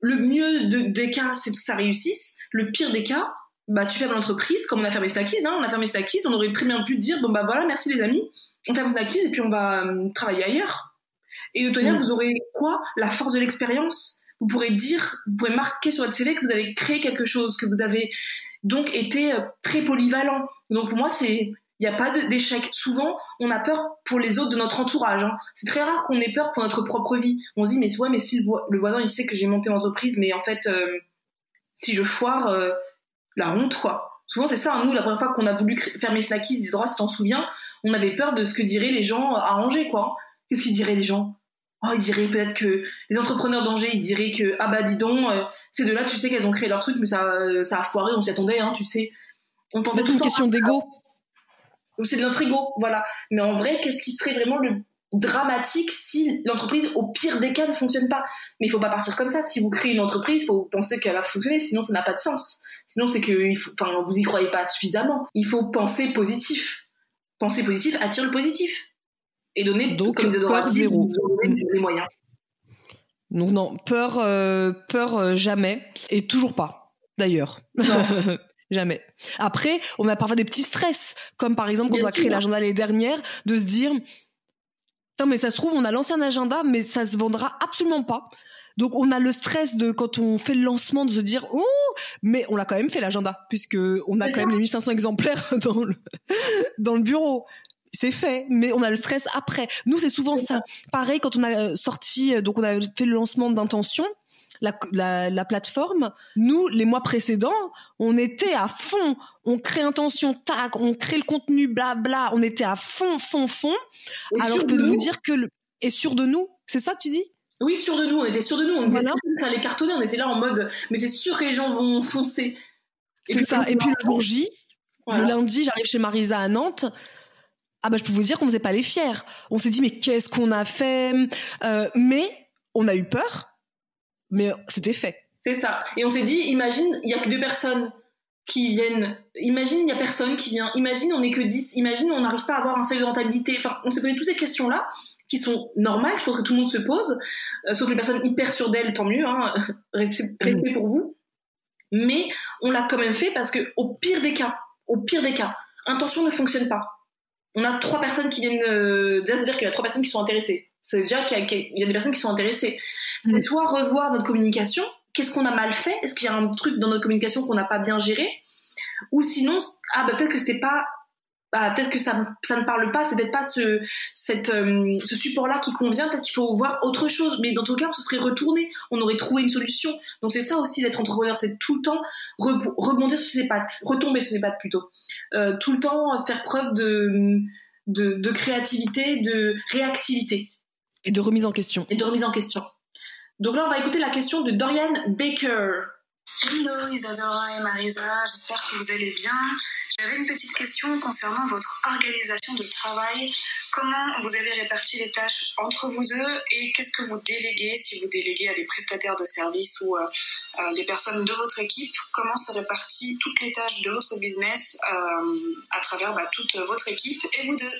le mieux des cas, c'est que ça réussisse. Le pire des cas, bah, tu fermes l'entreprise, comme on a fermé Snackies. Hein, on a fermé on aurait très bien pu dire bon, bah voilà, merci les amis, on ferme Snackies et puis on va euh, travailler ailleurs. Et de toute manière, vous aurez quoi? La force de l'expérience? Vous pourrez dire, vous pourrez marquer sur votre CV que vous avez créé quelque chose, que vous avez donc été euh, très polyvalent. Donc pour moi, c'est il n'y a pas d'échec. Souvent, on a peur pour les autres de notre entourage. Hein. C'est très rare qu'on ait peur pour notre propre vie. On se dit, mais ouais, mais si le, voisin, il sait que j'ai monté une entreprise, mais en fait, euh, si je foire, la honte, quoi. Souvent, c'est ça. Hein. Nous, la première fois qu'on a voulu fermer Snackies des droits, si t'en souviens, on avait peur de ce que diraient les gens à Angers, quoi. Qu'est-ce qu'ils diraient les gens? Oh, ils diraient peut-être que les entrepreneurs d'Angers, ils diraient que ah bah dis donc, euh, ces deux-là, tu sais qu'elles ont créé leur truc, mais ça, ça a foiré, on s'y attendait, hein, tu sais. On pensait c'est une question d'ego. C'est de notre ego, voilà. Mais en vrai, qu'est-ce qui serait vraiment le dramatique si l'entreprise, au pire des cas, ne fonctionne pas? Mais il faut pas partir comme ça. Si vous créez une entreprise, il faut penser qu'elle va fonctionner, sinon ça n'a pas de sens. Sinon, c'est que enfin, vous y croyez pas suffisamment. Il faut penser positif. Penser positif attire le positif. Et donner, Donc, comme peur zéro. les moyens. Donc non, peur, euh, peur euh, jamais. Et toujours pas, d'ailleurs. [LAUGHS] jamais. Après, on a parfois des petits stress, comme par exemple quand on a créé l'agenda l'année dernière, de se dire, Putain, mais ça se trouve, on a lancé un agenda, mais ça se vendra absolument pas. Donc on a le stress de quand on fait le lancement de se dire oh mais on l'a quand même fait l'agenda puisque on a quand même les 1500 exemplaires [LAUGHS] dans le dans le bureau. C'est fait, mais on a le stress après. Nous, c'est souvent ça. Pareil, quand on a euh, sorti, euh, donc on a fait le lancement d'intention, la, la, la, plateforme, nous, les mois précédents, on était à fond. On crée intention, tac, on crée le contenu, blabla. On était à fond, fond, fond. alors je peux vous dire que le... et sûr de nous, c'est ça que tu dis? Oui, sûr de nous, on était sûr de nous, on voilà. que ça allait cartonner, on était là en mode, mais c'est sûr que les gens vont foncer. C'est ça. Et puis le jour J, le lundi, j'arrive chez Marisa à Nantes. Ah bah je peux vous dire qu'on faisait pas les fiers. On s'est dit mais qu'est-ce qu'on a fait? Euh, Mais on a eu peur, mais c'était fait. C'est ça. Et on s'est dit, imagine, il y a que deux personnes qui viennent. Imagine, il y a personne qui vient. Imagine, on n'est que 10. Imagine, on n'arrive pas à avoir un seuil de rentabilité. Enfin, on s'est posé toutes ces questions-là qui sont normales, je pense que tout le monde se pose, euh, sauf les personnes hyper sûres d'elles, tant mieux, hein, [LAUGHS] restez, mm. pour vous. Mais on l'a quand même fait parce que au pire des cas, au pire des cas, intention ne fonctionne pas. On a trois personnes qui viennent, euh, déjà c'est-à-dire qu'il y a trois personnes qui sont intéressées. C'est déjà qu'il y, a des personnes qui sont intéressées. C'est mm. soit revoir notre communication, qu'est-ce qu'on a mal fait, est-ce qu'il y a un truc dans notre communication qu'on n'a pas bien géré, ou sinon, ah bah peut-être que c'était pas bah, peut-être que ça, ça ne parle pas, c'est peut-être pas ce, cette, euh, ce support-là qui convient, peut-être qu'il faut voir autre chose. Mais dans tout cas, on se serait retourné, on aurait trouvé une solution. Donc c'est ça aussi d'être entrepreneur, c'est tout le temps rebondir sur ses pattes, retomber sur ses pattes plutôt. Euh, tout le temps faire preuve de, de, de créativité, de réactivité. Et de remise en question. Et de remise en question. Donc là, on va écouter la question de Dorian Baker. Hello Isadora et Marisa, j'espère que vous allez bien. J'avais une petite question concernant votre organisation de travail. Comment vous avez réparti les tâches entre vous deux et qu'est-ce que vous déléguez si vous déléguez à des prestataires de services ou euh, euh, des personnes de votre équipe Comment se répartit toutes les tâches de votre business euh, à travers bah, toute votre équipe et vous deux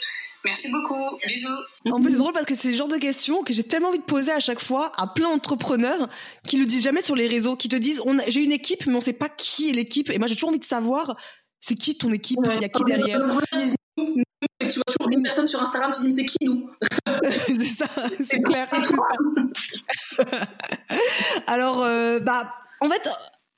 Merci beaucoup. Bisous. En plus, c'est drôle parce que c'est le genre de questions que j'ai tellement envie de poser à chaque fois à plein d'entrepreneurs qui le disent jamais sur les réseaux, qui te disent j'ai une équipe, mais on sait pas qui est l'équipe. Et moi, j'ai toujours envie de savoir c'est qui ton équipe, il y a qui derrière? Tu vois toujours une personne sur Instagram, tu te dis mais c'est qui nous [LAUGHS] C'est ça, [LAUGHS] c'est clair. [LAUGHS] Alors, euh, bah, en fait,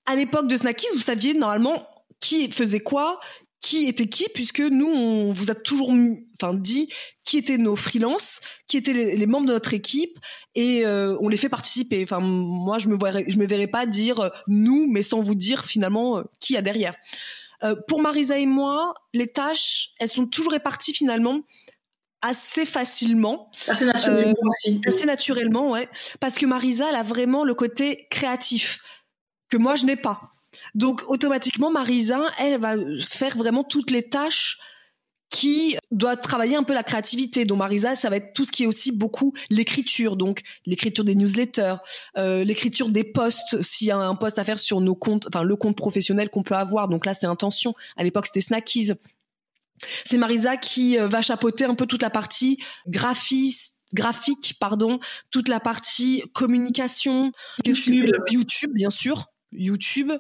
à l'époque de Snackies, vous saviez normalement qui faisait quoi, qui était qui, puisque nous, on vous a toujours enfin, dit qui étaient nos freelances, qui étaient les, membres de notre équipe, et euh, on les fait participer. Enfin, moi, je me verrais, je me verrais pas dire euh, nous, mais sans vous dire finalement euh, qui y a derrière. Pour Marisa et moi, les tâches, elles sont toujours réparties finalement assez facilement. Assez naturellement aussi. Assez naturellement, ouais. Parce que Marisa, elle a vraiment le côté créatif que moi, je n'ai pas. Donc automatiquement, Marisa, elle va faire vraiment toutes les tâches qui doivent travailler un peu la créativité. Donc Marisa, ça va être tout ce qui est aussi beaucoup l'écriture, donc l'écriture des newsletters, euh, l'écriture des posts, s'il y a un post à faire sur nos comptes, enfin le compte professionnel qu'on peut avoir. Donc là, c'est intention. À l'époque, c'était Snackies. C'est Marisa qui euh, va chapeauter un peu toute la partie graphiste graphique, pardon, toute la partie communication, YouTube, YouTube bien sûr, YouTube.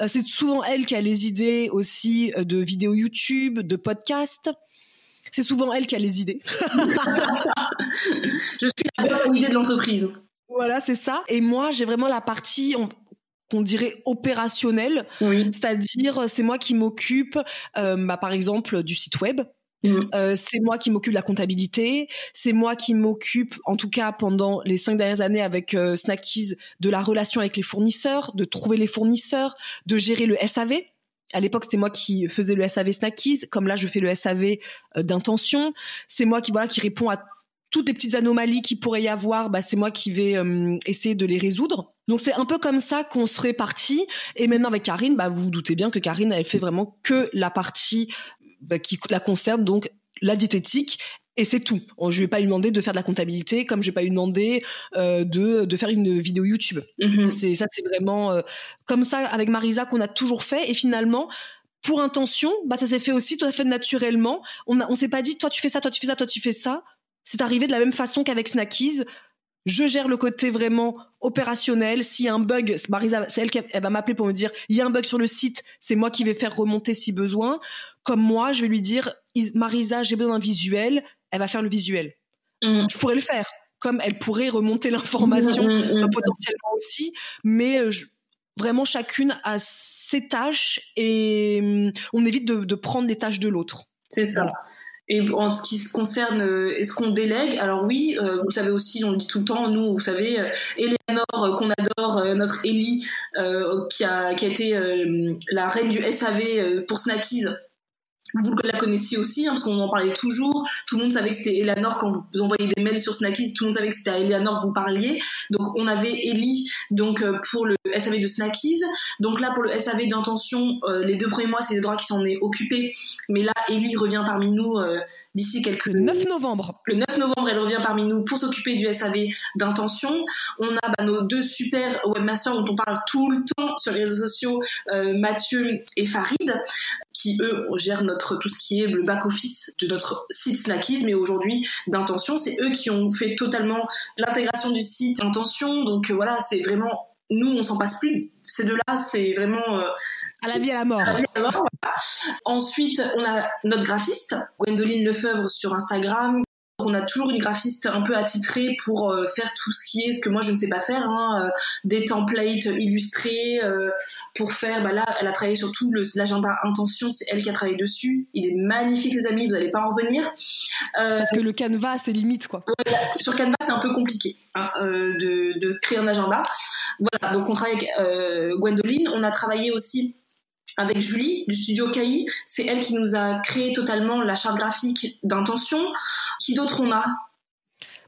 Euh, c'est souvent elle qui a les idées aussi euh, de vidéos YouTube, de podcasts. c'est souvent elle qui a les idées. [LAUGHS] je suis la bonne idée de l'entreprise. Voilà, c'est ça. Et moi, j'ai vraiment la partie, qu'on dirait opérationnelle, c'est-à-dire c'est moi qui m'occupe, euh, bah, par exemple, du site web. Mm. Euh, c'est moi qui m'occupe de la comptabilité, c'est moi qui m'occupe, en tout cas pendant les cinq dernières années avec euh, Snackies, de la relation avec les fournisseurs, de trouver les fournisseurs, de gérer le SAV. À l'époque, c'était moi qui faisais le SAV Snackies, comme là, je fais le SAV euh, d'intention. C'est moi qui voilà qui répond à toutes les petites anomalies qu'il pourrait y avoir. Bah, c'est moi qui vais euh, essayer de les résoudre. Donc c'est un peu comme ça qu'on se répartit. Et maintenant avec Karine, bah, vous vous doutez bien que Karine, elle fait vraiment que la partie bah, qui la concerne, donc la diététique et c'est tout. Je vais pas lui demander de faire de la comptabilité, comme je vais pas lui demander euh, de, de faire une vidéo YouTube. Mm-hmm. C'est ça, c'est vraiment euh, comme ça avec Marisa qu'on a toujours fait. Et finalement, pour intention, bah ça s'est fait aussi tout à fait naturellement. On on s'est pas dit toi tu fais ça, toi tu fais ça, toi tu fais ça. C'est arrivé de la même façon qu'avec Snackies. Je gère le côté vraiment opérationnel. S'il y a un bug, Marisa, c'est elle qui elle va m'appeler pour me dire il y a un bug sur le site, c'est moi qui vais faire remonter si besoin. Comme moi, je vais lui dire Marisa, j'ai besoin d'un visuel, elle va faire le visuel. Mm. Je pourrais le faire, comme elle pourrait remonter [LAUGHS] l'information mm, mm, euh, potentiellement aussi, mais euh, vraiment chacune a ses tâches et on évite de, prendre les tâches de l'autre. C'est ça. Et en ce qui se concerne, euh, est-ce qu'on délègue? Alors oui, euh, vous le savez aussi, on le dit tout le temps, nous, vous savez, euh, Eleanor, qu'on adore, notre Ellie, qui, a, qui a été la reine du SAV pour Snackies, vous la connaissiez aussi, hein, parce qu'on en parlait toujours. Tout le monde savait que c'était Eleanor quand vous envoyez des mails sur Snackies. Tout le monde savait que c'était à Eleanor que vous parliez. Donc on avait Ellie donc euh, pour le SAV de Snackies. Donc là pour le SAV d'intention, euh, les deux premiers mois c'est les droits qui s'en est occupé. Mais là Ellie revient parmi nous euh, d'ici quelques le 9 novembre. Le 9 novembre, elle revient parmi nous pour s'occuper du SAV d'intention. On a bah, nos deux super webmasters dont on parle tout le temps sur les réseaux sociaux, euh, Mathieu et Farid, qui eux gèrent notre tout ce qui est le back office de notre site Snackies, mais aujourd'hui d'intention, c'est eux qui ont fait totalement l'intégration du site intention. Donc euh, voilà, c'est vraiment nous, on s'en passe plus. Ces deux-là, c'est vraiment euh, à la vie à la mort. Ensuite, on a notre graphiste, Gwendoline Lefebvre sur Instagram. On a toujours une graphiste un peu attitrée pour euh, faire tout ce qui est ce que moi je ne sais pas faire, hein, euh, des templates illustrés euh, pour faire. Bah là, elle a travaillé sur tout l'agenda intention, c'est elle qui a travaillé dessus. Il est magnifique les amis, vous n'allez pas en revenir. Parce que le Canva, c'est limite quoi. sur Canva, c'est un peu compliqué hein, de, de, créer un agenda. Voilà, donc on travaille avec Gwendoline. On a travaillé aussi avec Julie du studio KI. C'est elle qui nous a créé totalement la charte graphique d'intention. Qui d'autre on a?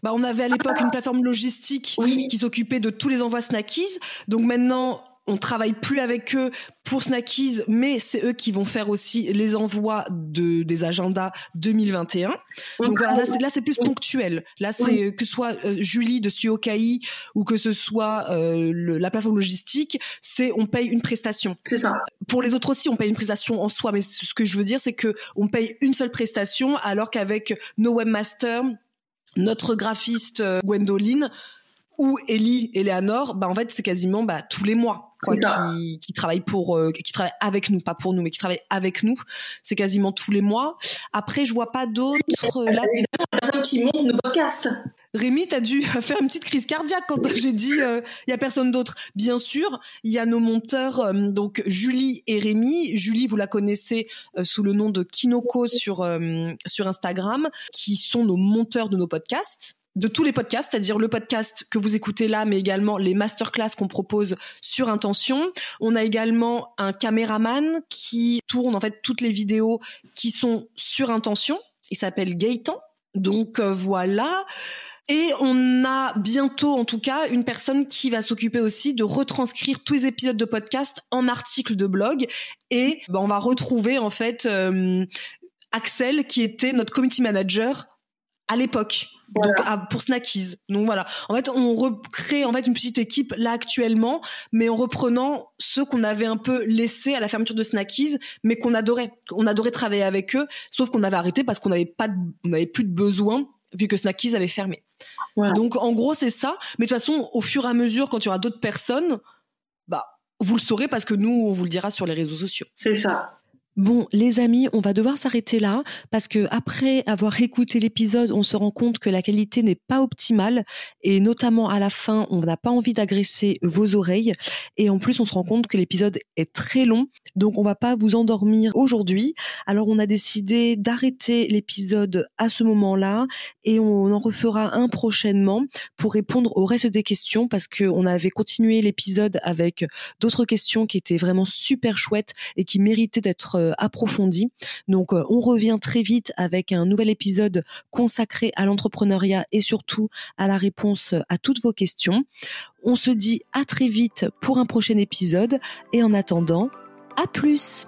Bah, on avait à l'époque une plateforme logistique qui s'occupait de tous les envois Snackies. Donc maintenant, on travaille plus avec eux pour Snackies, mais c'est eux qui vont faire aussi les envois de des agendas 2021. Donc là, c'est plus ponctuel. Là, c'est que ce soit euh, Julie de Studio KI ou que ce soit euh, la plateforme logistique, c'est on paye une prestation. C'est ça. Pour les autres aussi, on paye une prestation en soi, mais ce que je veux dire, c'est que on paye une seule prestation, alors qu'avec nos webmasters, notre graphiste euh, Gwendoline ou Ellie et Léanor, bah en fait c'est quasiment bah, tous les mois qui, qui travaillent pour, euh, qui travaillent avec nous, pas pour nous, mais qui travaillent avec nous. C'est quasiment tous les mois. Après, je vois pas d'autres. Euh, là... personne qui monte nos podcasts. Rémi, t'as dû [LAUGHS] faire une petite crise cardiaque quand [LAUGHS] j'ai dit il euh, y a personne d'autre. Bien sûr, il y a nos monteurs, donc Julie et Rémi. Julie, vous la connaissez sous le nom de Kinoko sur sur Instagram, qui sont nos monteurs de nos podcasts de tous les podcasts, c'est-à-dire le podcast que vous écoutez là, mais également les masterclass qu'on propose sur Intention. On a également un caméraman qui tourne en fait toutes les vidéos qui sont sur Intention. Il s'appelle Gaëtan. Donc euh, voilà. Et on a bientôt, en tout cas, une personne qui va s'occuper aussi de retranscrire tous les épisodes de podcast en articles de blog. Et ben, on va retrouver en fait euh, Axel, qui était notre community manager à l'époque donc pour Snackies. Donc voilà. En fait, on recrée en fait une petite équipe là actuellement, mais en reprenant ceux qu'on avait un peu laissés à la fermeture de Snackies, mais qu'on adorait. On adorait travailler avec eux, sauf qu'on avait arrêté parce qu'on n'avait pas, on n'avait plus de besoin vu que Snackies avait fermé. Donc en gros c'est ça. Mais de toute façon, au fur et à mesure, quand il y aura d'autres personnes, bah vous le saurez parce que nous on vous le dira sur les réseaux sociaux. C'est ça. Bon, les amis, on va devoir s'arrêter là parce que après avoir écouté l'épisode, on se rend compte que la qualité n'est pas optimale et notamment à la fin, on n'a pas envie d'agresser vos oreilles et en plus, on se rend compte que l'épisode est très long, donc on va pas vous endormir aujourd'hui. Alors, on a décidé d'arrêter l'épisode à ce moment-là et on en refera un prochainement pour répondre au reste des questions parce que on avait continué l'épisode avec d'autres questions qui étaient vraiment super chouettes et qui méritaient d'être approfondie. Donc euh, on revient très vite avec un nouvel épisode consacré à l'entrepreneuriat et surtout à la réponse à toutes vos questions. On se dit à très vite pour un prochain épisode et en attendant, à plus